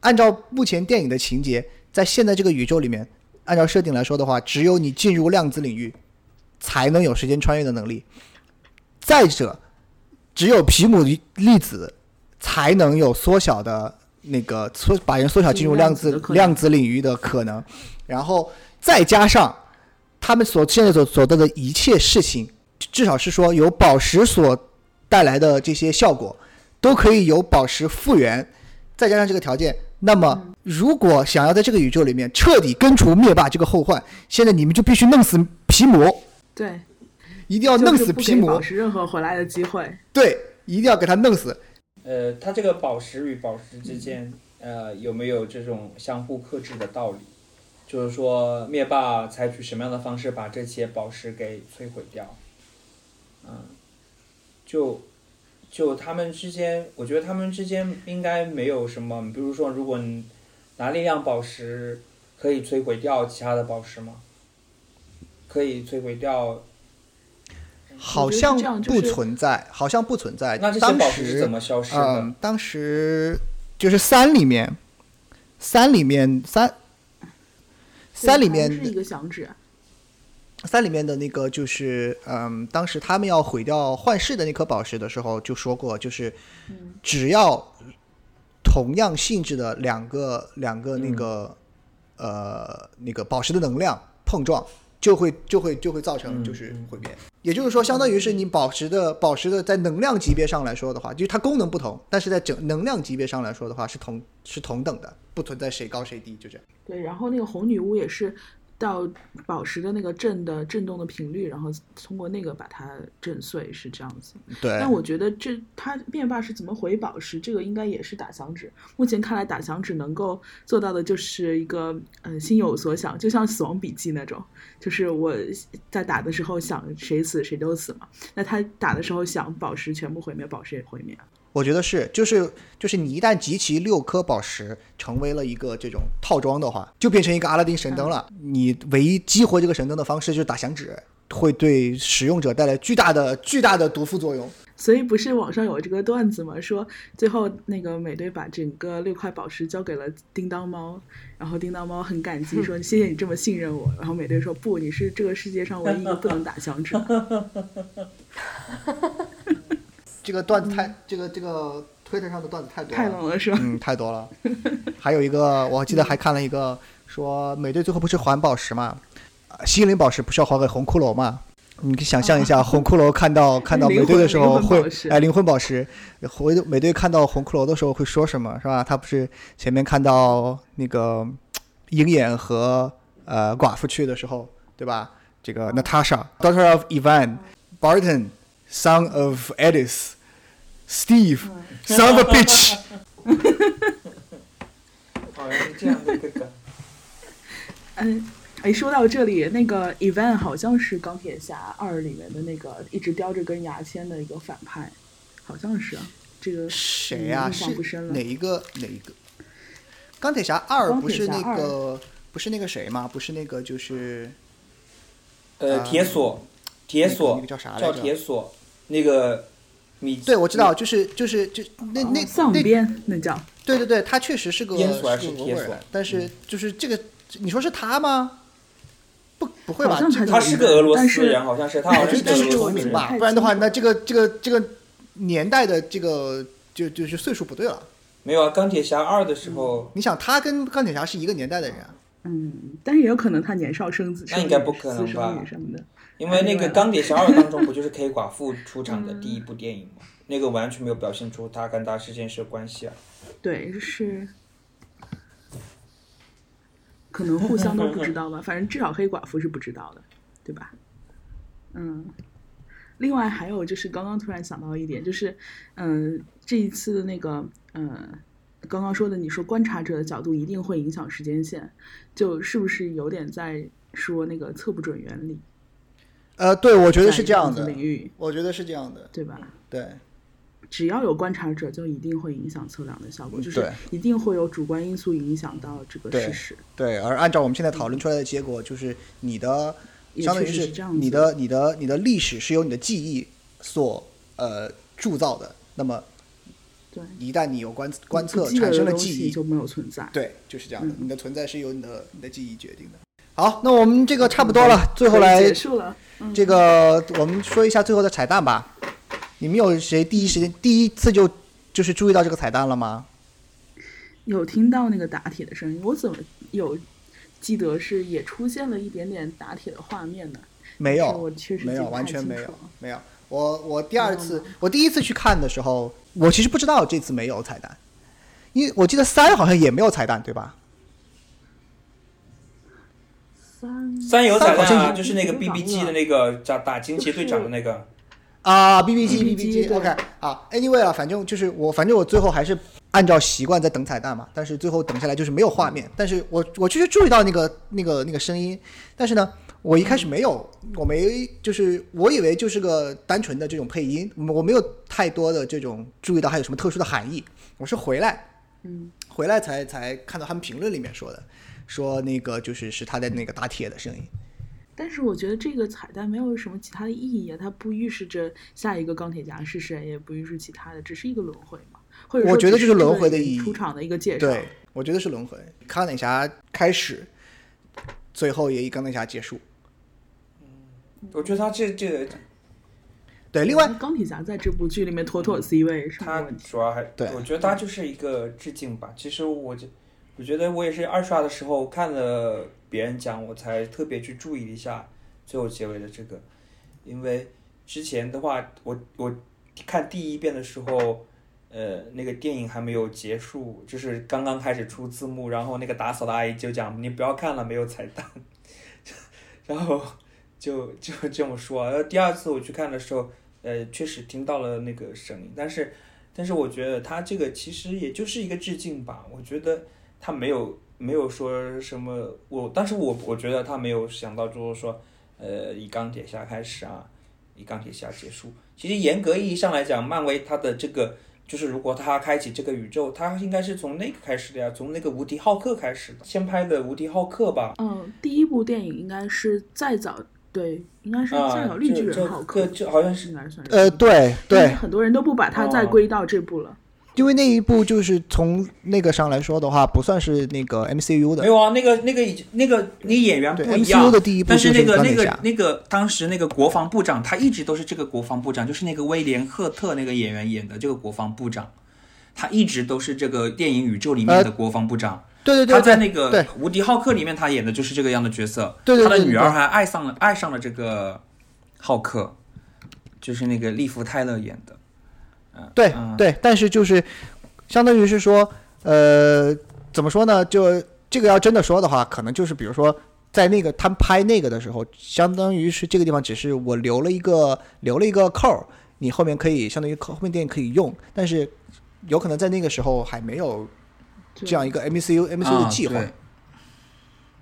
按照目前电影的情节，在现在这个宇宙里面，按照设定来说的话，只有你进入量子领域，才能有时间穿越的能力。再者，只有皮姆粒子才能有缩小的那个缩把人缩小进入量子量子领域的可能。然后再加上他们所现在所所做的一切事情，至少是说有宝石所带来的这些效果，都可以由宝石复原。再加上这个条件，那么如果想要在这个宇宙里面彻底根除灭霸这个后患，现在你们就必须弄死皮姆。对。一定要弄死皮姆，宝石任何回来的机会。对，一定要给他弄死。呃，他这个宝石与宝石之间，呃，有没有这种相互克制的道理？就是说，灭霸采取什么样的方式把这些宝石给摧毁掉？嗯，就就他们之间，我觉得他们之间应该没有什么。比如说，如果你拿力量宝石可以摧毁掉其他的宝石吗？可以摧毁掉。好像不存在，好像不存在。那这些宝石是怎么消失的？嗯，当时就是三里面，三里面三，三里面是一个响指。三里面的那个就是，嗯，当时他们要毁掉幻视的那颗宝石的时候，就说过，就是只要同样性质的两个两个那个呃那个宝石的能量碰撞。就会就会就会造成就是毁灭，也就是说，相当于是你宝石的宝石的在能量级别上来说的话，就是它功能不同，但是在整能量级别上来说的话是同是同等的，不存在谁高谁低，就这样。对，然后那个红女巫也是。到宝石的那个震的震动的频率，然后通过那个把它震碎，是这样子。对。但我觉得这它灭霸是怎么回宝石，这个应该也是打响指。目前看来，打响指能够做到的就是一个嗯心有所想，就像死亡笔记那种，就是我在打的时候想谁死谁都死嘛。那他打的时候想宝石全部毁灭，宝石也毁灭。我觉得是，就是就是你一旦集齐六颗宝石，成为了一个这种套装的话，就变成一个阿拉丁神灯了。你唯一激活这个神灯的方式就是打响指，会对使用者带来巨大的巨大的毒副作用。所以不是网上有这个段子吗？说最后那个美队把整个六块宝石交给了叮当猫，然后叮当猫很感激，说 谢谢你这么信任我。然后美队说不，你是这个世界上唯一一个不能打响指。这个段子太，这个这个推特上的段子太多了，太冷了是吧？嗯，太多了。还有一个，我记得还看了一个，说美队最后不是还宝石嘛？心灵宝石不是要还给红骷髅嘛？你可以想象一下，红骷髅看到 看到美队的时候会，哎，灵魂宝石，回美队看到红骷髅的时候会说什么？是吧？他不是前面看到那个鹰眼和呃寡妇去的时候，对吧？这个 Natasha，daughter of Ivan，Barton。Son of Edis, Steve, son of a bitch。好像是这样的一个梗。嗯，哎，说到这里，那个 Evan 好像是钢铁侠二里面的那个一直叼着根牙签的一个反派，好像是啊。这个谁呀？是哪一个？哪一个？钢铁侠二不是那个？不是那个谁吗？不是那个就是？呃，铁锁，铁索，叫啥来着？叫铁索。那个米对，我知道，就是就是就那那丧鞭那叫对对对，他确实是个烟锁还是铁锁？但是就是这个，你说是他吗？不不会吧？他是个俄罗斯人，好像是他好像是成名吧？不然的话，那这个这个这个年代的这个就就是岁数不对了。没有啊，钢铁侠二的时候，你想他跟钢铁侠是一个年代的人啊？嗯，但是也有可能他年少生子，那应该不可能吧？因为那个钢铁侠二 当中不就是黑寡妇出场的第一部电影吗？那个完全没有表现出他跟大事件是关系啊。对，是，可能互相都不知道吧。反正至少黑寡妇是不知道的，对吧？嗯。另外还有就是刚刚突然想到一点，就是嗯，这一次的那个嗯，刚刚说的你说观察者的角度一定会影响时间线，就是不是有点在说那个测不准原理？呃，对，我觉得是这样的。领域我觉得是这样的，对吧？对，只要有观察者，就一定会影响测量的效果，就是一定会有主观因素影响到这个事实。对，而按照我们现在讨论出来的结果，就是你的相当于是你的你的你的历史是由你的记忆所呃铸造的。那么对，一旦你有观观测产生了记忆，西就没有存在。对，就是这样的。嗯你的存在是由你的你的记忆决定的。好，那我们这个差不多了，最后来结束了。嗯这个我们说一下最后的彩蛋吧。你们有谁第一时间第一次就就是注意到这个彩蛋了吗？有听到那个打铁的声音，我怎么有记得是也出现了一点点打铁的画面呢？没有我确实没有完全没有没有。我我第二次，我第一次去看的时候，我其实不知道这次没有彩蛋，因为我记得三好像也没有彩蛋，对吧？三三有彩蛋啊，三好像就是那个 BBG 的那个打打惊奇队长的那个。啊，B B G B B G 对。OK 啊，Anyway 啊，反正就是我，反正我最后还是按照习惯在等彩蛋嘛，但是最后等下来就是没有画面，但是我我确实注意到那个那个那个声音，但是呢，我一开始没有，我没就是我以为就是个单纯的这种配音，我没有太多的这种注意到还有什么特殊的含义，我是回来嗯，回来才才看到他们评论里面说的，说那个就是是他的那个打铁的声音。但是我觉得这个彩蛋没有什么其他的意义啊，它不预示着下一个钢铁侠是谁，也不预示其他的，只是一个轮回嘛。或者说我觉得这是轮回的意义出场的一个介绍。对，我觉得是轮回，钢铁侠开始，最后也以钢铁侠结束。我觉得他这这个对，另外钢铁侠在这部剧里面妥妥 C 位是他。主要还对我觉得他就是一个致敬吧。其实我就我觉得我也是二刷的时候看了别人讲，我才特别去注意一下最后结尾的这个，因为之前的话，我我看第一遍的时候。呃，那个电影还没有结束，就是刚刚开始出字幕，然后那个打扫的阿姨就讲：“你不要看了，没有彩蛋。”然后就就这么说。然后第二次我去看的时候，呃，确实听到了那个声音，但是，但是我觉得他这个其实也就是一个致敬吧。我觉得他没有没有说什么，我，但是我我觉得他没有想到就是说，呃，以钢铁侠开始啊，以钢铁侠结束。其实严格意义上来讲，漫威它的这个就是如果他开启这个宇宙，他应该是从那个开始的呀，从那个无敌浩克开始的，先拍的无敌浩克吧。嗯，第一部电影应该是再早，对，应该是啊再早绿巨人浩克，这这好像是应该算是。呃，对但是对，很多人都不把它再哦归到这部了。因为那一部就是从那个上来说的话，不算是那个 MCU 的。没有啊，那个那个那个那个演员不一样 MCU 的第一部但是就是那个那个那个当时那个国防部长，他一直都是这个国防部长，就是那个威廉赫特那个演员演的这个国防部长，他一直都是这个电影宇宙里面的国防部长。对对对，他在那个《无敌浩克》里面，他演的就是这个样的角色。对对对对对他的女儿还爱上了爱上了这个浩克，就是那个利弗泰勒演的。对嗯对，但是就是相当于是说，呃，怎么说呢？就这个要真的说的话，可能就是比如说，在那个他们拍那个的时候，相当于是这个地方只是我留了一个留了一个扣儿，你后面可以相当于后面电影可以用，但是有可能在那个时候还没有这样一个 MCU MCU 的啊计划。对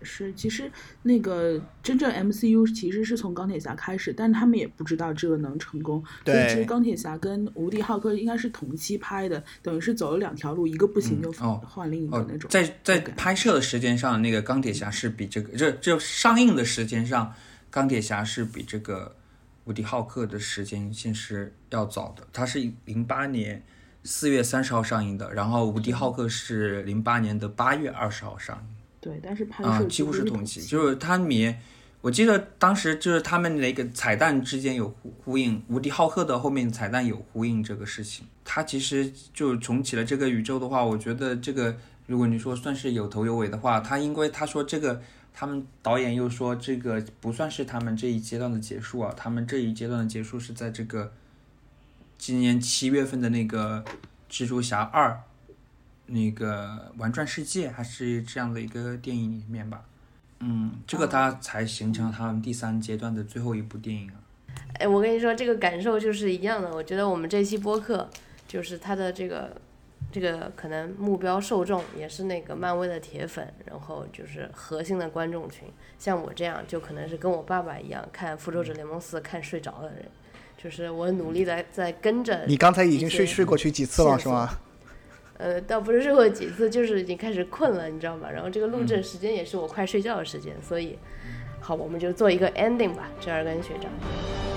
是，其实那个真正 MCU 其实是从钢铁侠开始，但他们也不知道这个能成功。所以其实钢铁侠跟无敌浩克应该是同期拍的，等于是走了两条路，一个不行就哦换另一个哦那种。，在在拍摄的时间上，那个钢铁侠是比这个这这上映的时间上，钢铁侠是比这个无敌浩克的时间线是要早的。它是零八年四月三十号上映的，然后无敌浩克是零八年的八月二十号上映。对，但是拍啊、摄几乎是同同期，就是它里面，我记得当时就是他们那个彩蛋之间有呼呼应，无敌浩克的后面彩蛋有呼应这个事情。他其实就重启了这个宇宙的话，我觉得这个如果你说算是有头有尾的话，他因为他说这个，他们导演又说这个不算是他们这一阶段的结束啊，他们这一阶段的结束是在这个今年七月份的那个蜘蛛侠二。那个玩转世界还是这样的一个电影里面吧，嗯，这个它才形成他们第三阶段的最后一部电影啊。哎，我跟你说，这个感受就是一样的。我觉得我们这期播客，就是它的这个这个可能目标受众也是那个漫威的铁粉，然后就是核心的观众群。像我这样，就可能是跟我爸爸一样看《复仇者联盟四》看睡着的人，就是我努力的在跟着。你刚才已经睡睡过去几次了是吗？呃，倒不是睡过几次，就是已经开始困了，你知道吗？然后这个录嗯制时间也是我快睡觉的时间，所以，好，我们就做一个 ending 吧，折耳根学长。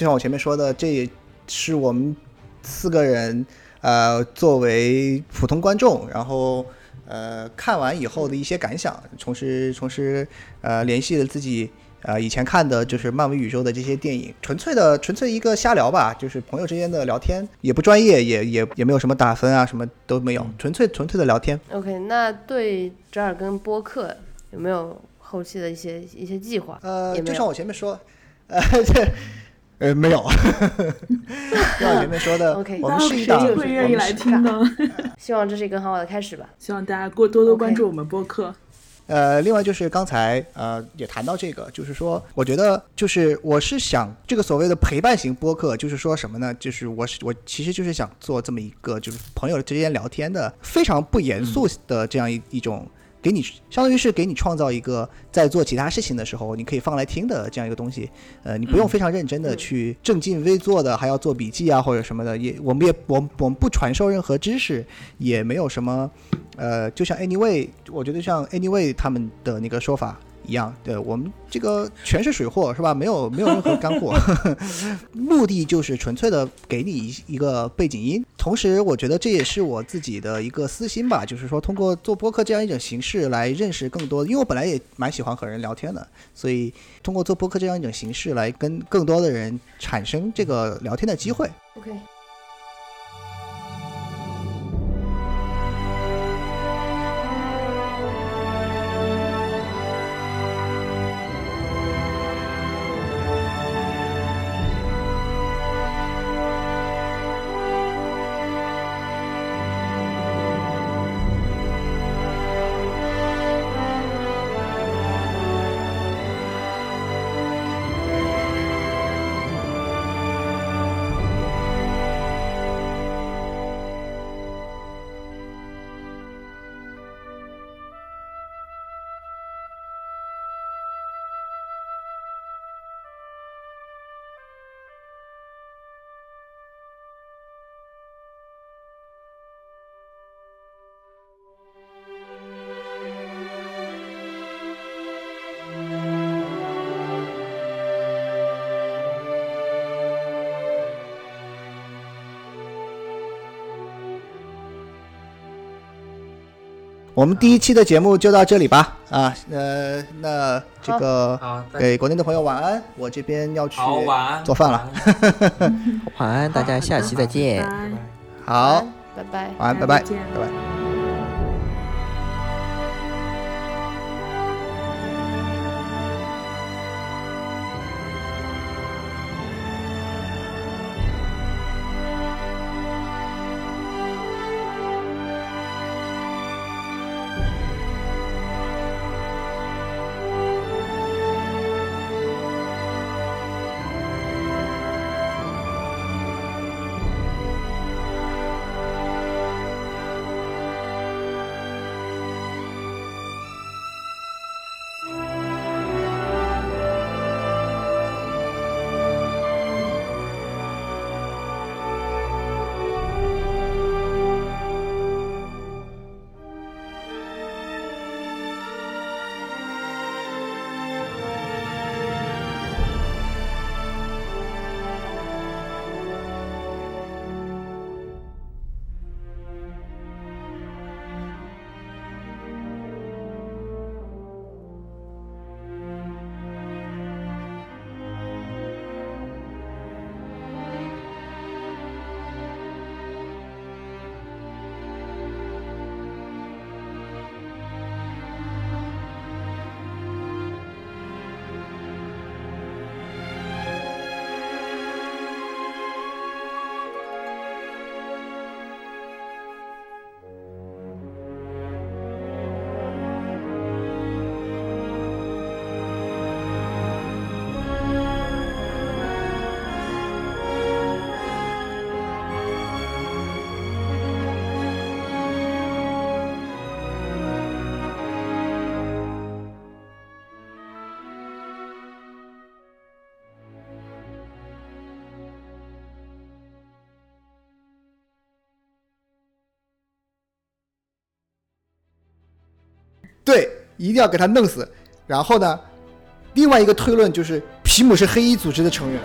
就像我前面说的，这也是我们四个人呃作为普通观众，然后呃看完以后的一些感想，同时同时呃联系了自己。呃，以前看的就是漫威宇宙的这些电影，纯粹的纯粹一个瞎聊吧，就是朋友之间的聊天，也不专业，也也也没有什么打分啊，什么都没有，纯粹纯粹的聊天。OK，那对折耳根播客有没有后期的一些一些计划？呃，就像我前面说，呃，这 呃没有，就像我前面说的 OK 我们是一档，会愿意来听的？希望这是一个很好的开始吧。希望大家过多多关注我们播客。呃，另外就是刚才呃也谈到这个，就是说，我觉得就是我是想这个所谓的陪伴型播客，就是说什么呢？就是我是我其实就是想做这么一个就是朋友之间聊天的非常不严肃的这样一一种。给你相当于是给你创造一个在做其他事情的时候，你可以放来听的这样一个东西。呃，你不用非常认真的去正襟危坐的，还要做笔记啊或者什么的。也我们也我我们不传授任何知识，也没有什么呃，就像 anyway，我觉得像 anyway 他们的那个说法一样，对我们这个全是水货是吧？没有没有任何干货，目的就是纯粹的给你一一个背景音。同时，我觉得这也是我自己的一个私心吧，就是说通过做播客这样一种形式来认识更多，因为我本来也蛮喜欢和人聊天的，所以通过做播客这样一种形式来跟更多的人产生这个聊天的机会。OK，我们第一期的节目就到这里吧，啊，呃，那这个给国内的朋友晚安，我这边要去做饭了晚安。晚安，大家下期再见。拜拜好，拜拜。晚安，拜拜，拜拜。对，一定要给他弄死。然后呢，另外一个推论就是皮姆是黑衣组织的成员。